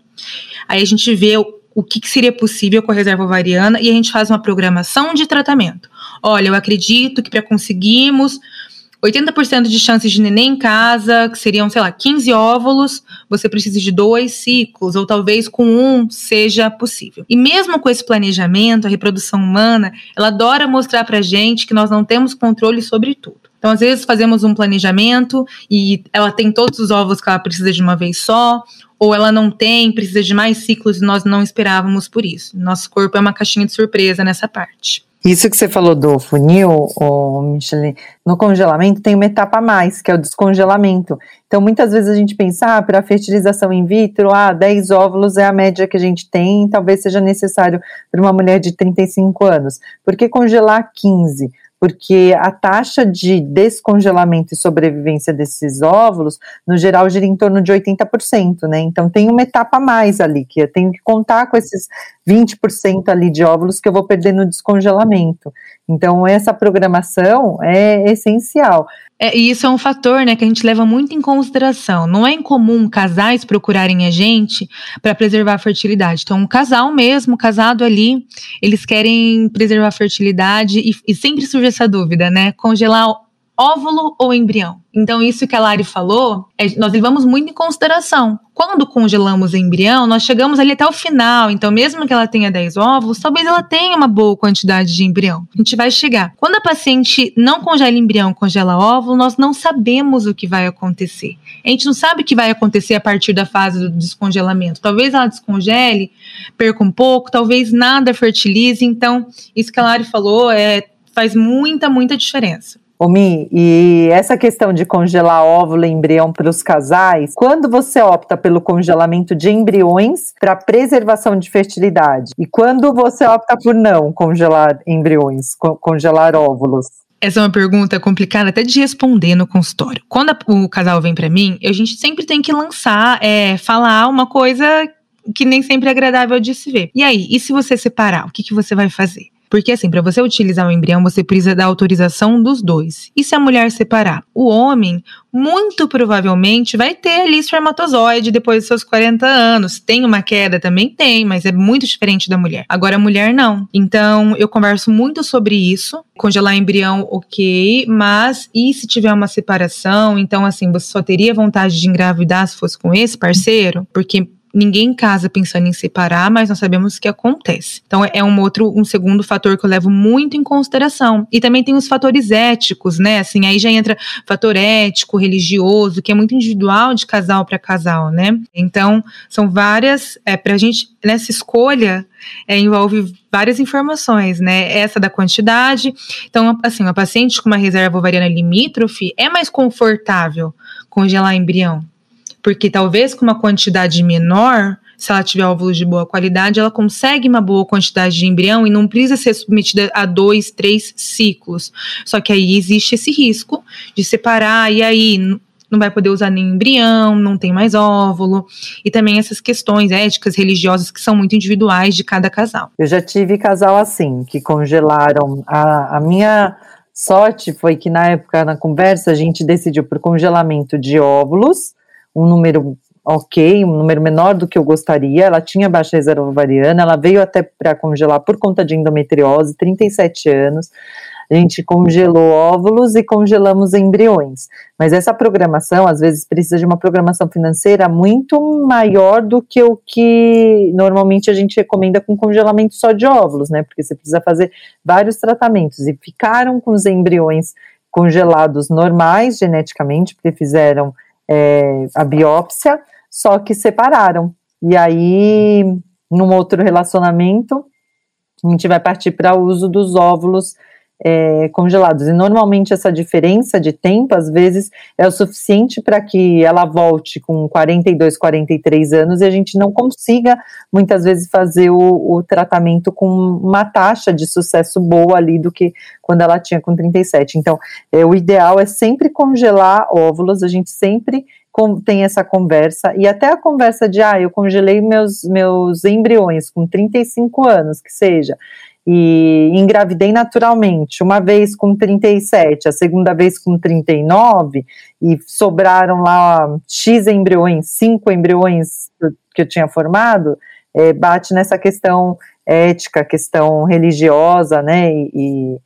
aí a gente vê o, o que, que seria possível com a reserva ovariana e a gente faz uma programação de tratamento. Olha, eu acredito que para conseguirmos 80% de chances de neném em casa, que seriam, sei lá, 15 óvulos, você precisa de dois ciclos, ou talvez com um seja possível. E mesmo com esse planejamento, a reprodução humana, ela adora mostrar pra gente que nós não temos controle sobre tudo. Então, às vezes, fazemos um planejamento e ela tem todos os ovos que ela precisa de uma vez só, ou ela não tem, precisa de mais ciclos e nós não esperávamos por isso. Nosso corpo é uma caixinha de surpresa nessa parte. Isso que você falou do funil, oh, Michele, no congelamento tem uma etapa a mais, que é o descongelamento. Então, muitas vezes a gente pensa, ah, para fertilização in vitro, ah, 10 óvulos é a média que a gente tem, talvez seja necessário para uma mulher de 35 anos. Por que congelar 15? Porque a taxa de descongelamento e sobrevivência desses óvulos, no geral, gira em torno de 80%, né? Então tem uma etapa a mais ali, que eu tenho que contar com esses 20% ali de óvulos que eu vou perder no descongelamento. Então, essa programação é essencial. É, e isso é um fator né, que a gente leva muito em consideração. Não é incomum casais procurarem a gente para preservar a fertilidade. Então, um casal mesmo, casado ali, eles querem preservar a fertilidade e, e sempre surge essa dúvida, né? Congelar óvulo ou embrião. Então, isso que a Lari falou, é, nós levamos muito em consideração. Quando congelamos o embrião, nós chegamos ali até o final. Então, mesmo que ela tenha 10 óvulos, talvez ela tenha uma boa quantidade de embrião. A gente vai chegar. Quando a paciente não congela embrião, congela óvulo, nós não sabemos o que vai acontecer. A gente não sabe o que vai acontecer a partir da fase do descongelamento. Talvez ela descongele, perca um pouco, talvez nada fertilize. Então, isso que a Lari falou é, faz muita, muita diferença. Omi, e essa questão de congelar óvulo e embrião para os casais, quando você opta pelo congelamento de embriões para preservação de fertilidade? E quando você opta por não congelar embriões, co congelar óvulos? Essa é uma pergunta complicada até de responder no consultório. Quando a, o casal vem para mim, a gente sempre tem que lançar, é, falar uma coisa que nem sempre é agradável de se ver. E aí, e se você separar, o que, que você vai fazer? Porque, assim, para você utilizar o embrião, você precisa da autorização dos dois. E se a mulher separar? O homem, muito provavelmente, vai ter ali espermatozoide depois dos seus 40 anos. Tem uma queda? Também tem, mas é muito diferente da mulher. Agora, a mulher não. Então, eu converso muito sobre isso. Congelar embrião, ok, mas e se tiver uma separação? Então, assim, você só teria vontade de engravidar se fosse com esse parceiro? Porque ninguém casa pensando em separar, mas nós sabemos que acontece. Então é um outro, um segundo fator que eu levo muito em consideração. E também tem os fatores éticos, né? Assim, aí já entra fator ético, religioso, que é muito individual de casal para casal, né? Então são várias, é, para a gente nessa escolha é, envolve várias informações, né? Essa da quantidade. Então, assim, uma paciente com uma reserva ovariana limítrofe é mais confortável congelar embrião porque talvez com uma quantidade menor, se ela tiver óvulos de boa qualidade, ela consegue uma boa quantidade de embrião e não precisa ser submetida a dois, três ciclos. Só que aí existe esse risco de separar, e aí não vai poder usar nem embrião, não tem mais óvulo, e também essas questões éticas, religiosas, que são muito individuais de cada casal. Eu já tive casal assim, que congelaram. A, a minha sorte foi que na época, na conversa, a gente decidiu por congelamento de óvulos um número ok, um número menor do que eu gostaria. Ela tinha baixa reserva ovariana, ela veio até para congelar por conta de endometriose, 37 anos. A gente congelou óvulos e congelamos embriões. Mas essa programação, às vezes, precisa de uma programação financeira muito maior do que o que normalmente a gente recomenda com congelamento só de óvulos, né? Porque você precisa fazer vários tratamentos. E ficaram com os embriões congelados normais geneticamente, porque fizeram é, a biópsia, só que separaram. E aí, num outro relacionamento, a gente vai partir para o uso dos óvulos é, congelados. E normalmente essa diferença de tempo, às vezes, é o suficiente para que ela volte com 42, 43 anos e a gente não consiga, muitas vezes, fazer o, o tratamento com uma taxa de sucesso boa ali do que quando ela tinha com 37. Então, é, o ideal é sempre congelar óvulos, a gente sempre tem essa conversa, e até a conversa de, ah, eu congelei meus, meus embriões com 35 anos, que seja, e engravidei naturalmente, uma vez com 37, a segunda vez com 39, e sobraram lá X embriões, cinco embriões que eu tinha formado, é, bate nessa questão ética, questão religiosa, né, e,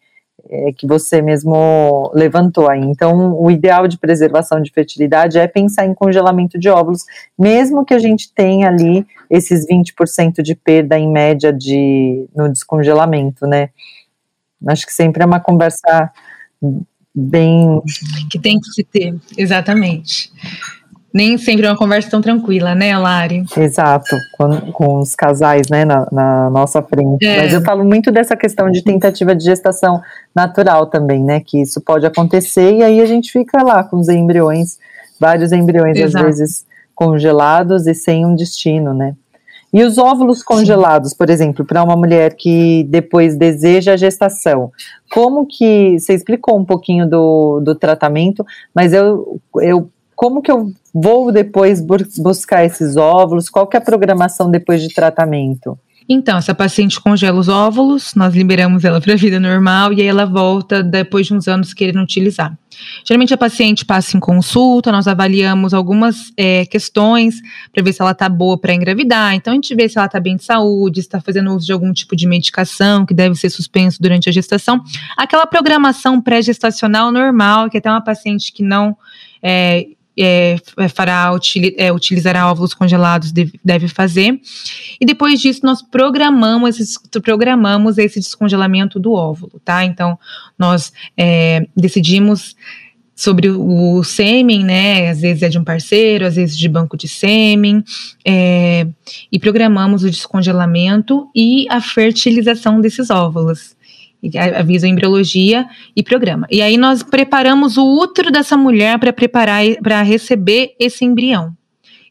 é, que você mesmo levantou aí. Então, o ideal de preservação de fertilidade é pensar em congelamento de óvulos, mesmo que a gente tenha ali esses 20% de perda em média de, no descongelamento, né? Acho que sempre é uma conversa bem. Que tem que se ter, exatamente nem sempre é uma conversa tão tranquila, né, Lari? Exato, com, com os casais, né, na, na nossa frente. É. Mas eu falo muito dessa questão de tentativa de gestação natural também, né, que isso pode acontecer e aí a gente fica lá com os embriões, vários embriões Exato. às vezes congelados e sem um destino, né. E os óvulos congelados, Sim. por exemplo, para uma mulher que depois deseja a gestação, como que, você explicou um pouquinho do, do tratamento, mas eu, eu como que eu vou depois buscar esses óvulos? Qual que é a programação depois de tratamento? Então, essa paciente congela os óvulos, nós liberamos ela para a vida normal e aí ela volta depois de uns anos querendo utilizar. Geralmente a paciente passa em consulta, nós avaliamos algumas é, questões para ver se ela está boa para engravidar. Então a gente vê se ela está bem de saúde, está fazendo uso de algum tipo de medicação que deve ser suspenso durante a gestação. Aquela programação pré-gestacional normal, que até uma paciente que não é, é, é, fará, é, utilizará óvulos congelados, deve, deve, fazer. E depois disso, nós programamos programamos esse descongelamento do óvulo, tá? Então, nós é, decidimos sobre o, o sêmen, né? Às vezes é de um parceiro, às vezes de banco de sêmen, é, e programamos o descongelamento e a fertilização desses óvulos avisa embriologia e programa. E aí nós preparamos o útero dessa mulher para preparar para receber esse embrião.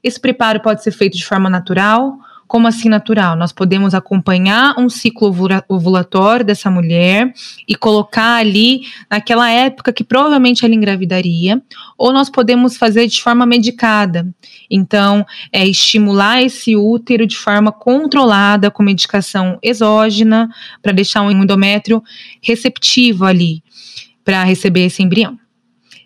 Esse preparo pode ser feito de forma natural como assim natural? Nós podemos acompanhar um ciclo ovulatório dessa mulher e colocar ali naquela época que provavelmente ela engravidaria, ou nós podemos fazer de forma medicada. Então, é estimular esse útero de forma controlada com medicação exógena para deixar o endométrio receptivo ali para receber esse embrião.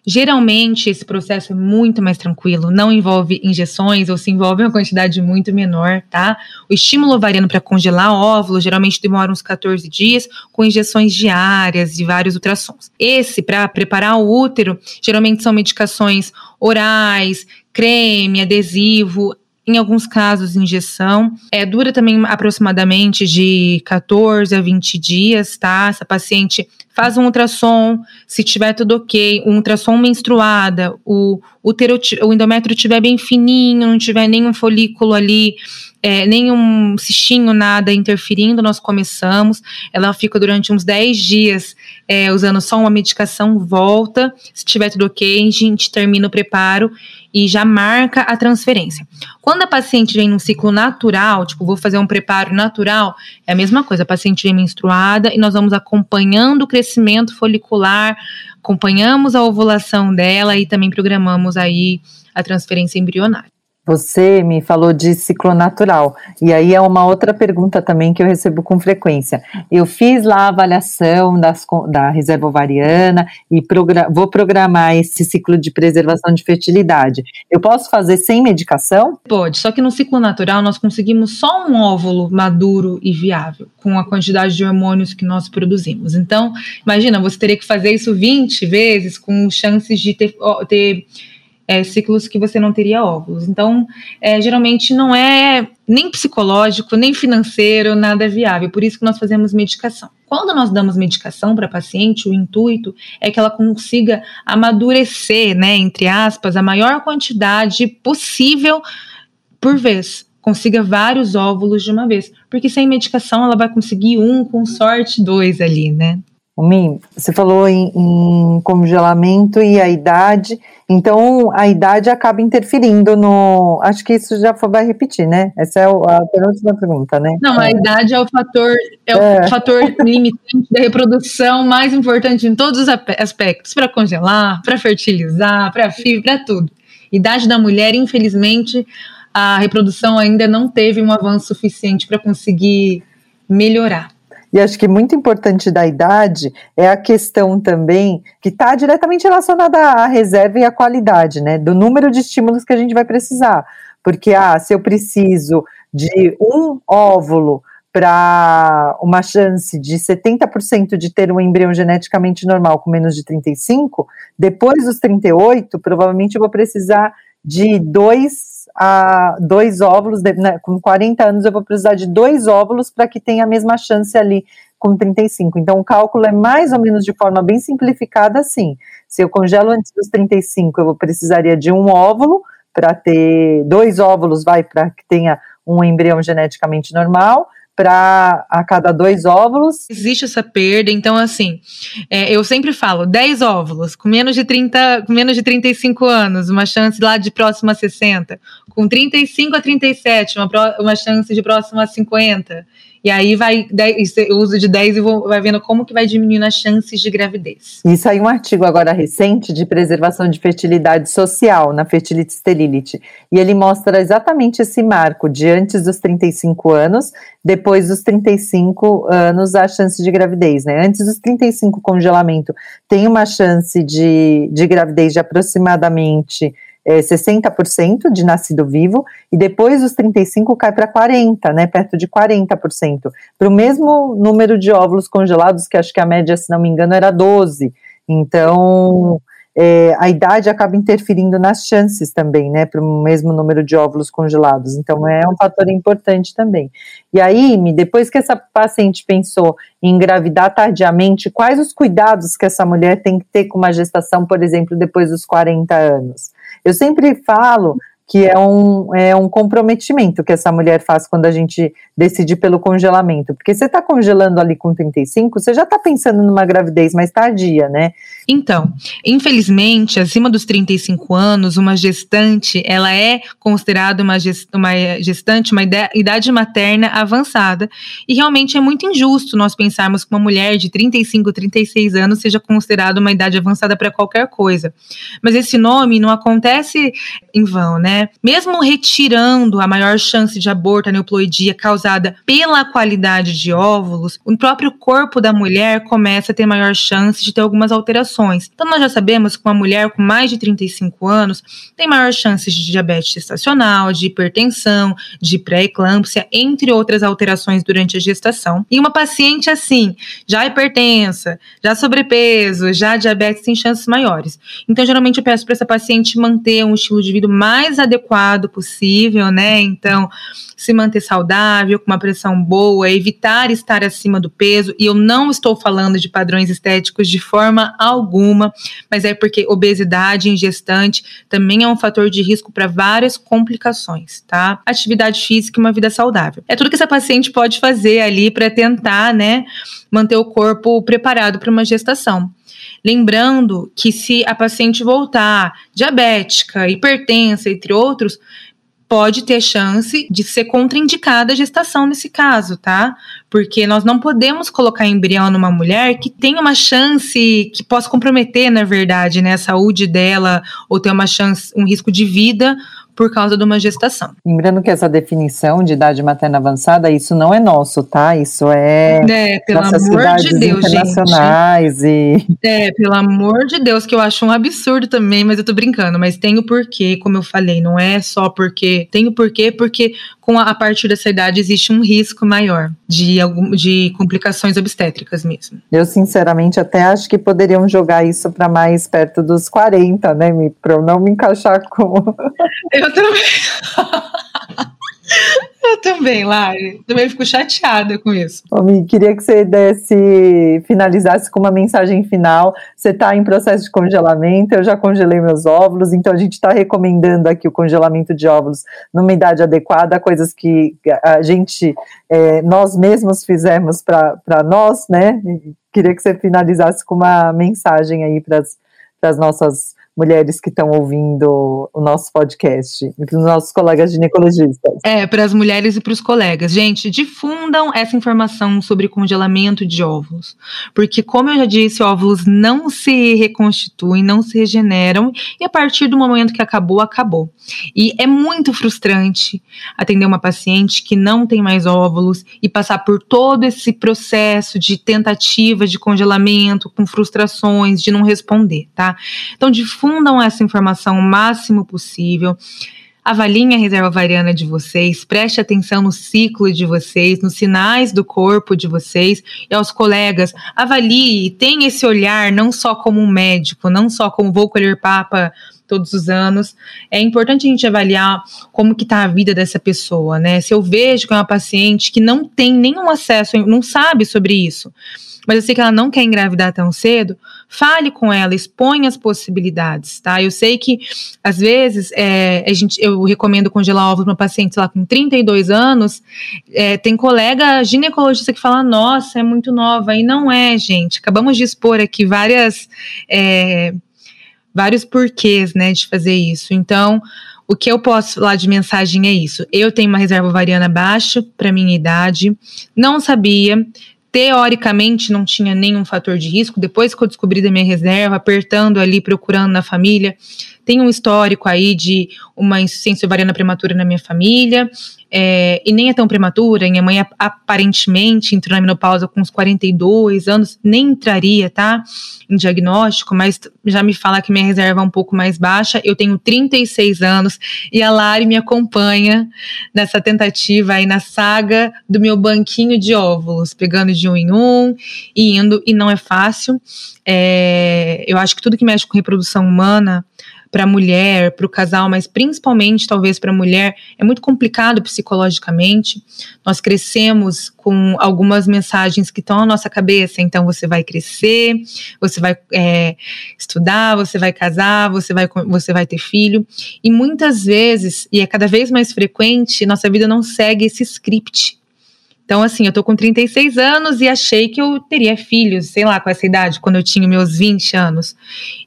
Geralmente, esse processo é muito mais tranquilo, não envolve injeções ou se envolve uma quantidade muito menor, tá? O estímulo ovariano para congelar óvulos geralmente demora uns 14 dias, com injeções diárias de vários ultrassons. Esse, para preparar o útero, geralmente são medicações orais, creme, adesivo, em alguns casos, injeção. É, dura também aproximadamente de 14 a 20 dias, tá? Essa paciente faz um ultrassom, se tiver tudo ok, um ultrassom menstruada, o, útero, o endométrio estiver bem fininho, não tiver nenhum folículo ali, é, nenhum cistinho, nada interferindo, nós começamos. Ela fica durante uns 10 dias é, usando só uma medicação, volta, se tiver tudo ok, a gente termina o preparo e já marca a transferência. Quando a paciente vem num ciclo natural, tipo, vou fazer um preparo natural, é a mesma coisa, a paciente vem menstruada e nós vamos acompanhando o crescimento folicular, acompanhamos a ovulação dela e também programamos aí a transferência embrionária. Você me falou de ciclo natural, e aí é uma outra pergunta também que eu recebo com frequência. Eu fiz lá a avaliação das, da reserva ovariana e progra vou programar esse ciclo de preservação de fertilidade. Eu posso fazer sem medicação? Pode, só que no ciclo natural nós conseguimos só um óvulo maduro e viável, com a quantidade de hormônios que nós produzimos. Então, imagina, você teria que fazer isso 20 vezes com chances de ter, ter é, ciclos que você não teria óvulos. Então, é, geralmente não é nem psicológico, nem financeiro, nada viável. Por isso que nós fazemos medicação. Quando nós damos medicação para paciente, o intuito é que ela consiga amadurecer, né, entre aspas, a maior quantidade possível por vez. Consiga vários óvulos de uma vez. Porque sem medicação ela vai conseguir um, com sorte, dois ali, né? Mi, você falou em, em, congelamento e a idade, então a idade acaba interferindo no. Acho que isso já vai repetir, né? Essa é a penúltima pergunta, né? Não, é. a idade é o fator, é, é. o fator limitante da reprodução mais importante em todos os aspectos, para congelar, para fertilizar, para fibra, para tudo. Idade da mulher, infelizmente, a reprodução ainda não teve um avanço suficiente para conseguir melhorar. E acho que muito importante da idade é a questão também que está diretamente relacionada à reserva e à qualidade, né? Do número de estímulos que a gente vai precisar. Porque, ah, se eu preciso de um óvulo para uma chance de 70% de ter um embrião geneticamente normal com menos de 35, depois dos 38, provavelmente eu vou precisar de dois, a, dois óvulos, né, com 40 anos eu vou precisar de dois óvulos para que tenha a mesma chance ali com 35. Então o cálculo é mais ou menos de forma bem simplificada assim. Se eu congelo antes dos 35, eu precisaria de um óvulo para ter dois óvulos, vai para que tenha um embrião geneticamente normal para a cada dois óvulos. Existe essa perda, então assim, é, eu sempre falo, 10 óvulos, com menos de 30, com menos de 35 anos, uma chance lá de próxima a 60, com 35 a 37, uma, uma chance de próxima a 50. E aí vai, eu uso de 10 e vou, vai vendo como que vai diminuindo as chances de gravidez. Isso aí um artigo agora recente de preservação de fertilidade social na Fertility Sterility. E ele mostra exatamente esse marco de antes dos 35 anos, depois dos 35 anos a chance de gravidez, né? Antes dos 35 congelamento tem uma chance de, de gravidez de aproximadamente é, 60% de nascido vivo, e depois dos 35 cai para 40%, né, perto de 40%, para o mesmo número de óvulos congelados, que acho que a média, se não me engano, era 12. Então, é, a idade acaba interferindo nas chances também, né, para o mesmo número de óvulos congelados. Então, é um fator importante também. E aí, depois que essa paciente pensou em engravidar tardiamente, quais os cuidados que essa mulher tem que ter com uma gestação, por exemplo, depois dos 40 anos? Eu sempre falo que é um, é um comprometimento que essa mulher faz quando a gente decide pelo congelamento. Porque você está congelando ali com 35, você já está pensando numa gravidez mais tardia, né? Então, infelizmente, acima dos 35 anos, uma gestante, ela é considerada uma, gest, uma gestante, uma idade materna avançada. E realmente é muito injusto nós pensarmos que uma mulher de 35, 36 anos seja considerada uma idade avançada para qualquer coisa. Mas esse nome não acontece em vão, né? Mesmo retirando a maior chance de aborto, a neuploidia causada pela qualidade de óvulos, o próprio corpo da mulher começa a ter maior chance de ter algumas alterações. Então, nós já sabemos que uma mulher com mais de 35 anos tem maior chance de diabetes gestacional, de hipertensão, de pré-eclâmpsia, entre outras alterações durante a gestação. E uma paciente assim, já hipertensa, já sobrepeso, já diabetes, tem chances maiores. Então, geralmente, eu peço para essa paciente manter um estilo de vida mais adequado possível, né? Então, se manter saudável, com uma pressão boa, evitar estar acima do peso. E eu não estou falando de padrões estéticos de forma alguma, mas é porque obesidade em gestante também é um fator de risco para várias complicações, tá? Atividade física e uma vida saudável. É tudo que essa paciente pode fazer ali para tentar, né, manter o corpo preparado para uma gestação. Lembrando que se a paciente voltar diabética, hipertensa, entre outros, pode ter chance de ser contraindicada a gestação nesse caso, tá? Porque nós não podemos colocar embrião numa mulher que tem uma chance que possa comprometer, na verdade, né, a saúde dela ou ter uma chance, um risco de vida por causa de uma gestação. Lembrando que essa definição de idade materna avançada, isso não é nosso, tá? Isso é, é pelo amor de Deus, internacionais gente. e É, pelo amor de Deus, que eu acho um absurdo também, mas eu tô brincando, mas tem o porquê, como eu falei, não é só porque, tem o porquê porque com a, a partir dessa idade existe um risco maior de algum, de complicações obstétricas mesmo. Eu sinceramente até acho que poderiam jogar isso para mais perto dos 40, né, para eu não me encaixar com Eu eu também. Eu também, Lari. Também fico chateada com isso. Ô, queria que você desse, finalizasse com uma mensagem final. Você está em processo de congelamento, eu já congelei meus óvulos, então a gente está recomendando aqui o congelamento de óvulos numa idade adequada, coisas que a gente, é, nós mesmos fizemos para nós, né? Queria que você finalizasse com uma mensagem aí para as nossas mulheres que estão ouvindo o nosso podcast, para os nossos colegas ginecologistas. É, para as mulheres e para os colegas. Gente, difundam essa informação sobre congelamento de óvulos. Porque, como eu já disse, óvulos não se reconstituem, não se regeneram, e a partir do momento que acabou, acabou. E é muito frustrante atender uma paciente que não tem mais óvulos e passar por todo esse processo de tentativa de congelamento, com frustrações, de não responder, tá? Então, difundam essa informação o máximo possível. avaliem a reserva ovariana de vocês, preste atenção no ciclo de vocês, nos sinais do corpo de vocês e aos colegas. Avalie, tenha esse olhar não só como um médico, não só como vou colher papa todos os anos. É importante a gente avaliar como que está a vida dessa pessoa, né? Se eu vejo que é uma paciente que não tem nenhum acesso, não sabe sobre isso, mas eu sei que ela não quer engravidar tão cedo, fale com ela, exponha as possibilidades, tá? Eu sei que, às vezes, é, a gente, eu recomendo congelar ovos para paciente, lá, com 32 anos, é, tem colega ginecologista que fala, nossa, é muito nova, e não é, gente. Acabamos de expor aqui várias... É, vários porquês, né, de fazer isso. Então, o que eu posso falar de mensagem é isso. Eu tenho uma reserva ovariana baixa para minha idade, não sabia, teoricamente não tinha nenhum fator de risco. Depois que eu descobri da minha reserva, apertando ali, procurando na família, tem um histórico aí de uma insuficiência ovariana prematura na minha família, é, e nem é tão prematura, minha mãe aparentemente entrou na menopausa com uns 42 anos, nem entraria, tá, em diagnóstico, mas já me fala que minha reserva é um pouco mais baixa, eu tenho 36 anos, e a Lari me acompanha nessa tentativa aí, na saga do meu banquinho de óvulos, pegando de um em um, e indo, e não é fácil, é, eu acho que tudo que mexe com reprodução humana, para a mulher, para o casal, mas principalmente talvez para a mulher, é muito complicado psicologicamente. Nós crescemos com algumas mensagens que estão na nossa cabeça, então você vai crescer, você vai é, estudar, você vai casar, você vai, você vai ter filho, e muitas vezes, e é cada vez mais frequente, nossa vida não segue esse script. Então, assim, eu tô com 36 anos e achei que eu teria filhos, sei lá, com essa idade, quando eu tinha meus 20 anos.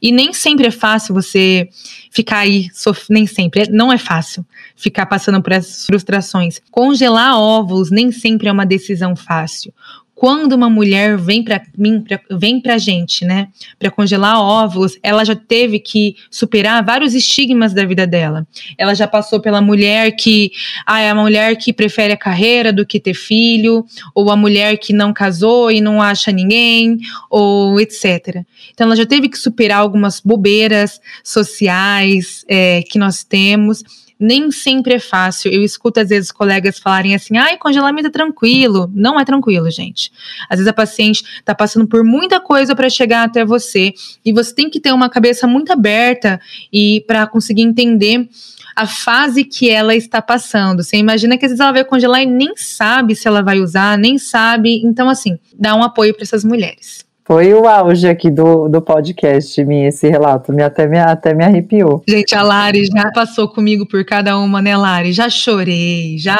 E nem sempre é fácil você ficar aí, nem sempre, não é fácil ficar passando por essas frustrações. Congelar óvulos nem sempre é uma decisão fácil quando uma mulher vem para mim, pra, vem para gente, né, para congelar óvulos, ela já teve que superar vários estigmas da vida dela. Ela já passou pela mulher que, ah, é a mulher que prefere a carreira do que ter filho, ou a mulher que não casou e não acha ninguém, ou etc. Então, ela já teve que superar algumas bobeiras sociais é, que nós temos nem sempre é fácil. Eu escuto às vezes colegas falarem assim: ai, congelamento é tranquilo. Não é tranquilo, gente. Às vezes a paciente está passando por muita coisa para chegar até você e você tem que ter uma cabeça muito aberta e para conseguir entender a fase que ela está passando. Você imagina que às vezes ela vai congelar e nem sabe se ela vai usar, nem sabe. Então, assim, dá um apoio para essas mulheres. Foi o auge aqui do, do podcast, mim, esse relato. Me, até, me, até me arrepiou. Gente, a Lari já passou comigo por cada uma, né, Lari? Já chorei, já.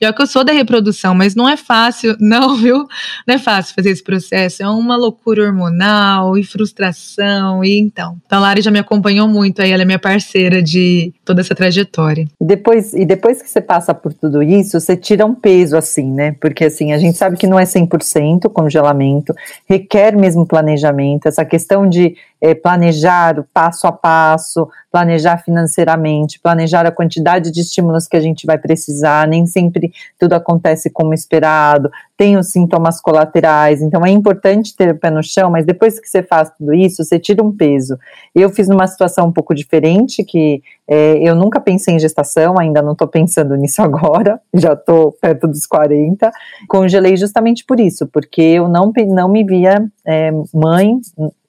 Eu que eu sou da reprodução, mas não é fácil, não, viu? Não é fácil fazer esse processo. É uma loucura hormonal e frustração. E então. Então, a Lari já me acompanhou muito aí, ela é minha parceira de toda essa trajetória. E depois, e depois que você passa por tudo isso, você tira um peso, assim, né? Porque assim, a gente sabe que não é 100% congelamento, requer mesmo mesmo planejamento, essa questão de é, planejar passo a passo, planejar financeiramente, planejar a quantidade de estímulos que a gente vai precisar, nem sempre tudo acontece como esperado, tem os sintomas colaterais, então é importante ter o pé no chão, mas depois que você faz tudo isso, você tira um peso. Eu fiz numa situação um pouco diferente, que é, eu nunca pensei em gestação, ainda não estou pensando nisso agora, já estou perto dos 40, congelei justamente por isso, porque eu não, não me via é, mãe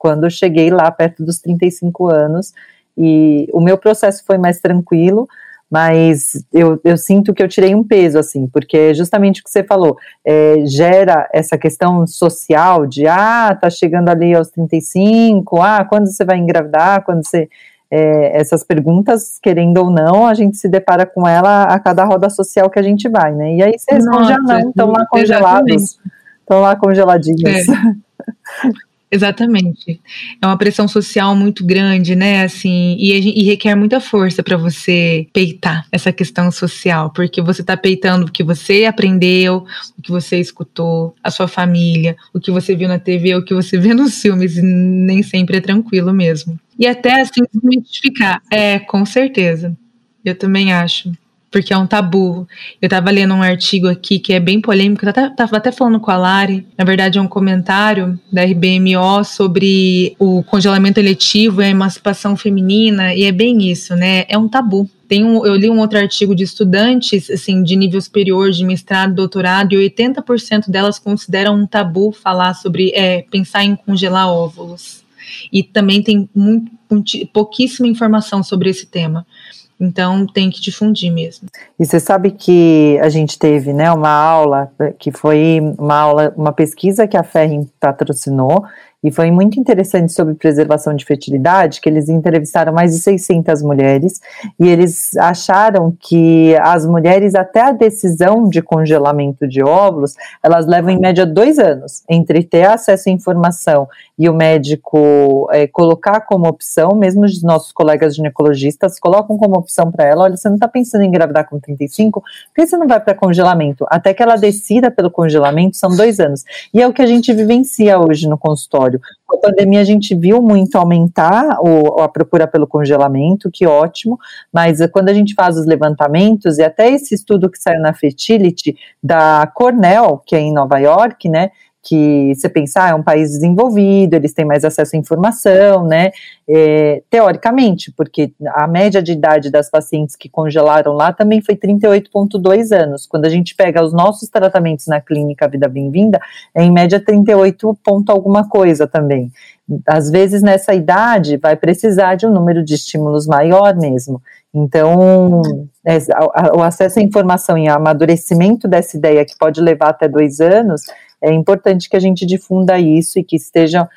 quando eu cheguei lá perto dos 35 anos, e o meu processo foi mais tranquilo, mas eu, eu sinto que eu tirei um peso, assim, porque justamente o que você falou, é, gera essa questão social de, ah, tá chegando ali aos 35, ah, quando você vai engravidar, quando você... É, essas perguntas, querendo ou não, a gente se depara com ela a cada roda social que a gente vai, né? E aí você responde, ah, não, estão lá congelados, estão lá congeladinhos. É. Exatamente. É uma pressão social muito grande, né? Assim, e, e requer muita força para você peitar essa questão social, porque você está peitando o que você aprendeu, o que você escutou, a sua família, o que você viu na TV, o que você vê nos filmes, e nem sempre é tranquilo mesmo. E até assim, desmistificar. É, com certeza. Eu também acho. Porque é um tabu. Eu estava lendo um artigo aqui que é bem polêmico, eu estava até falando com a Lari, na verdade é um comentário da RBMO sobre o congelamento eletivo e a emancipação feminina, e é bem isso, né? É um tabu. Tem um, eu li um outro artigo de estudantes assim de nível superior, de mestrado, doutorado, e 80% delas consideram um tabu falar sobre é, pensar em congelar óvulos. E também tem muito, pouquíssima informação sobre esse tema. Então tem que difundir mesmo. E você sabe que a gente teve, né, uma aula que foi uma aula, uma pesquisa que a Ferrin patrocinou e foi muito interessante sobre preservação de fertilidade, que eles entrevistaram mais de 600 mulheres e eles acharam que as mulheres, até a decisão de congelamento de óvulos, elas levam em média dois anos entre ter acesso à informação e o médico é, colocar como opção, mesmo os nossos colegas ginecologistas colocam como opção para ela: olha, você não está pensando em engravidar com 35, por que você não vai para congelamento? Até que ela decida pelo congelamento, são dois anos. E é o que a gente vivencia hoje no consultório. Com a pandemia, a gente viu muito aumentar o, a procura pelo congelamento, que ótimo, mas quando a gente faz os levantamentos, e até esse estudo que saiu na Fertility, da Cornell, que é em Nova York, né, que você pensar ah, é um país desenvolvido, eles têm mais acesso à informação, né? É, teoricamente, porque a média de idade das pacientes que congelaram lá também foi 38,2 anos. Quando a gente pega os nossos tratamentos na clínica Vida Bem-vinda, é em média 38 ponto alguma coisa também. Às vezes, nessa idade, vai precisar de um número de estímulos maior mesmo. Então, é, o acesso à informação e amadurecimento dessa ideia, que pode levar até dois anos, é importante que a gente difunda isso e que esteja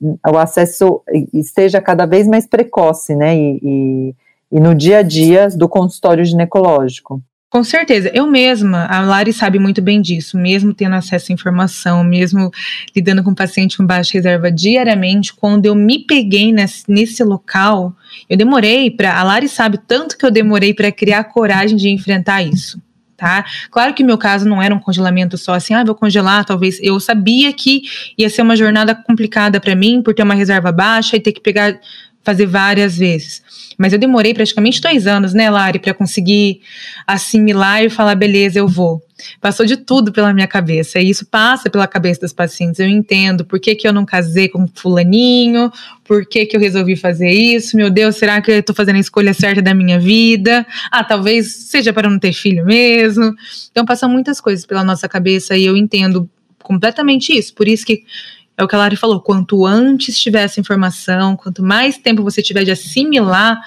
o acesso esteja cada vez mais precoce, né? E, e, e no dia a dia do consultório ginecológico. Com certeza, eu mesma, a Lari sabe muito bem disso, mesmo tendo acesso à informação, mesmo lidando com paciente com baixa reserva diariamente, quando eu me peguei nesse, nesse local, eu demorei para, a Lari sabe tanto que eu demorei para criar coragem de enfrentar isso tá? Claro que meu caso não era um congelamento só assim, ah, vou congelar, talvez. Eu sabia que ia ser uma jornada complicada para mim, por ter uma reserva baixa e ter que pegar, fazer várias vezes. Mas eu demorei praticamente dois anos, né, Lari, para conseguir assimilar e falar, beleza, eu vou. Passou de tudo pela minha cabeça, e isso passa pela cabeça dos pacientes. Eu entendo por que, que eu não casei com fulaninho, por que, que eu resolvi fazer isso, meu Deus, será que eu estou fazendo a escolha certa da minha vida? Ah, talvez seja para não ter filho mesmo. Então passam muitas coisas pela nossa cabeça e eu entendo completamente isso. Por isso que é o que a Lari falou: quanto antes tiver essa informação, quanto mais tempo você tiver de assimilar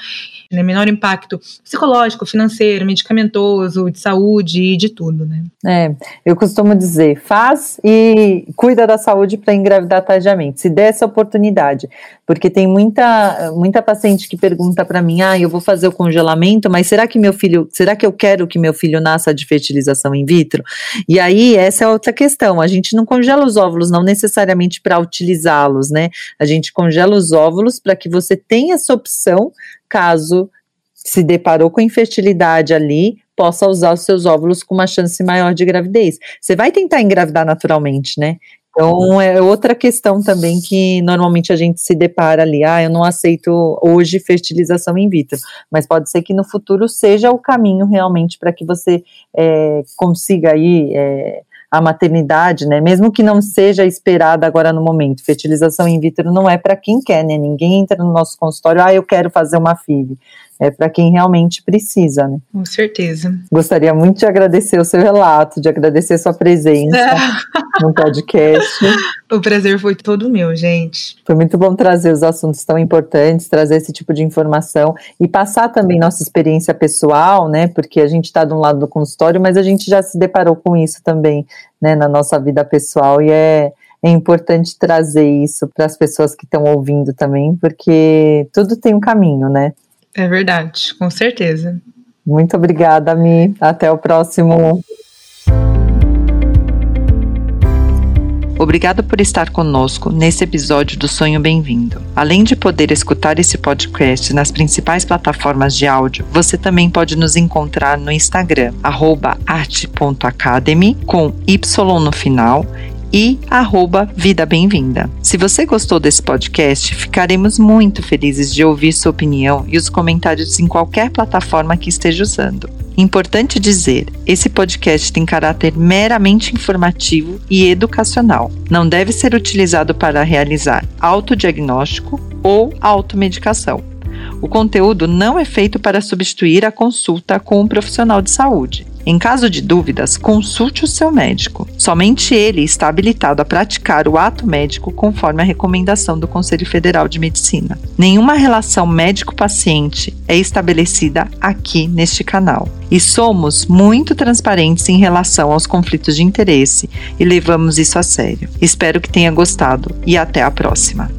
né? Menor impacto psicológico, financeiro, medicamentoso, de saúde e de tudo, né? É, eu costumo dizer, faz e cuida da saúde para engravidar tardiamente, se der essa oportunidade, porque tem muita, muita paciente que pergunta para mim, ah, eu vou fazer o congelamento, mas será que meu filho, será que eu quero que meu filho nasça de fertilização in vitro? E aí, essa é outra questão, a gente não congela os óvulos não necessariamente para utilizá-los, né? A gente congela os óvulos para que você tenha essa opção caso se deparou com infertilidade ali, possa usar os seus óvulos com uma chance maior de gravidez. Você vai tentar engravidar naturalmente, né? Então é outra questão também que normalmente a gente se depara ali. Ah, eu não aceito hoje fertilização in vitro, mas pode ser que no futuro seja o caminho realmente para que você é, consiga aí é, a maternidade, né? Mesmo que não seja esperada agora no momento. Fertilização in vitro não é para quem quer, né? Ninguém entra no nosso consultório, ah, eu quero fazer uma filha é para quem realmente precisa, né? Com certeza. Gostaria muito de agradecer o seu relato, de agradecer sua presença no podcast. O prazer foi todo meu, gente. Foi muito bom trazer os assuntos tão importantes, trazer esse tipo de informação e passar também nossa experiência pessoal, né? Porque a gente está de um lado do consultório, mas a gente já se deparou com isso também, né, na nossa vida pessoal e é é importante trazer isso para as pessoas que estão ouvindo também, porque tudo tem um caminho, né? É verdade, com certeza. Muito obrigada, Mi. Até o próximo. Obrigado por estar conosco nesse episódio do Sonho Bem-vindo. Além de poder escutar esse podcast nas principais plataformas de áudio, você também pode nos encontrar no Instagram, arte.academy, com Y no final, e arroba Vida Bem-vinda. Se você gostou desse podcast, ficaremos muito felizes de ouvir sua opinião e os comentários em qualquer plataforma que esteja usando. Importante dizer, esse podcast tem caráter meramente informativo e educacional. Não deve ser utilizado para realizar autodiagnóstico ou automedicação. O conteúdo não é feito para substituir a consulta com um profissional de saúde. Em caso de dúvidas, consulte o seu médico. Somente ele está habilitado a praticar o ato médico conforme a recomendação do Conselho Federal de Medicina. Nenhuma relação médico-paciente é estabelecida aqui neste canal. E somos muito transparentes em relação aos conflitos de interesse e levamos isso a sério. Espero que tenha gostado e até a próxima.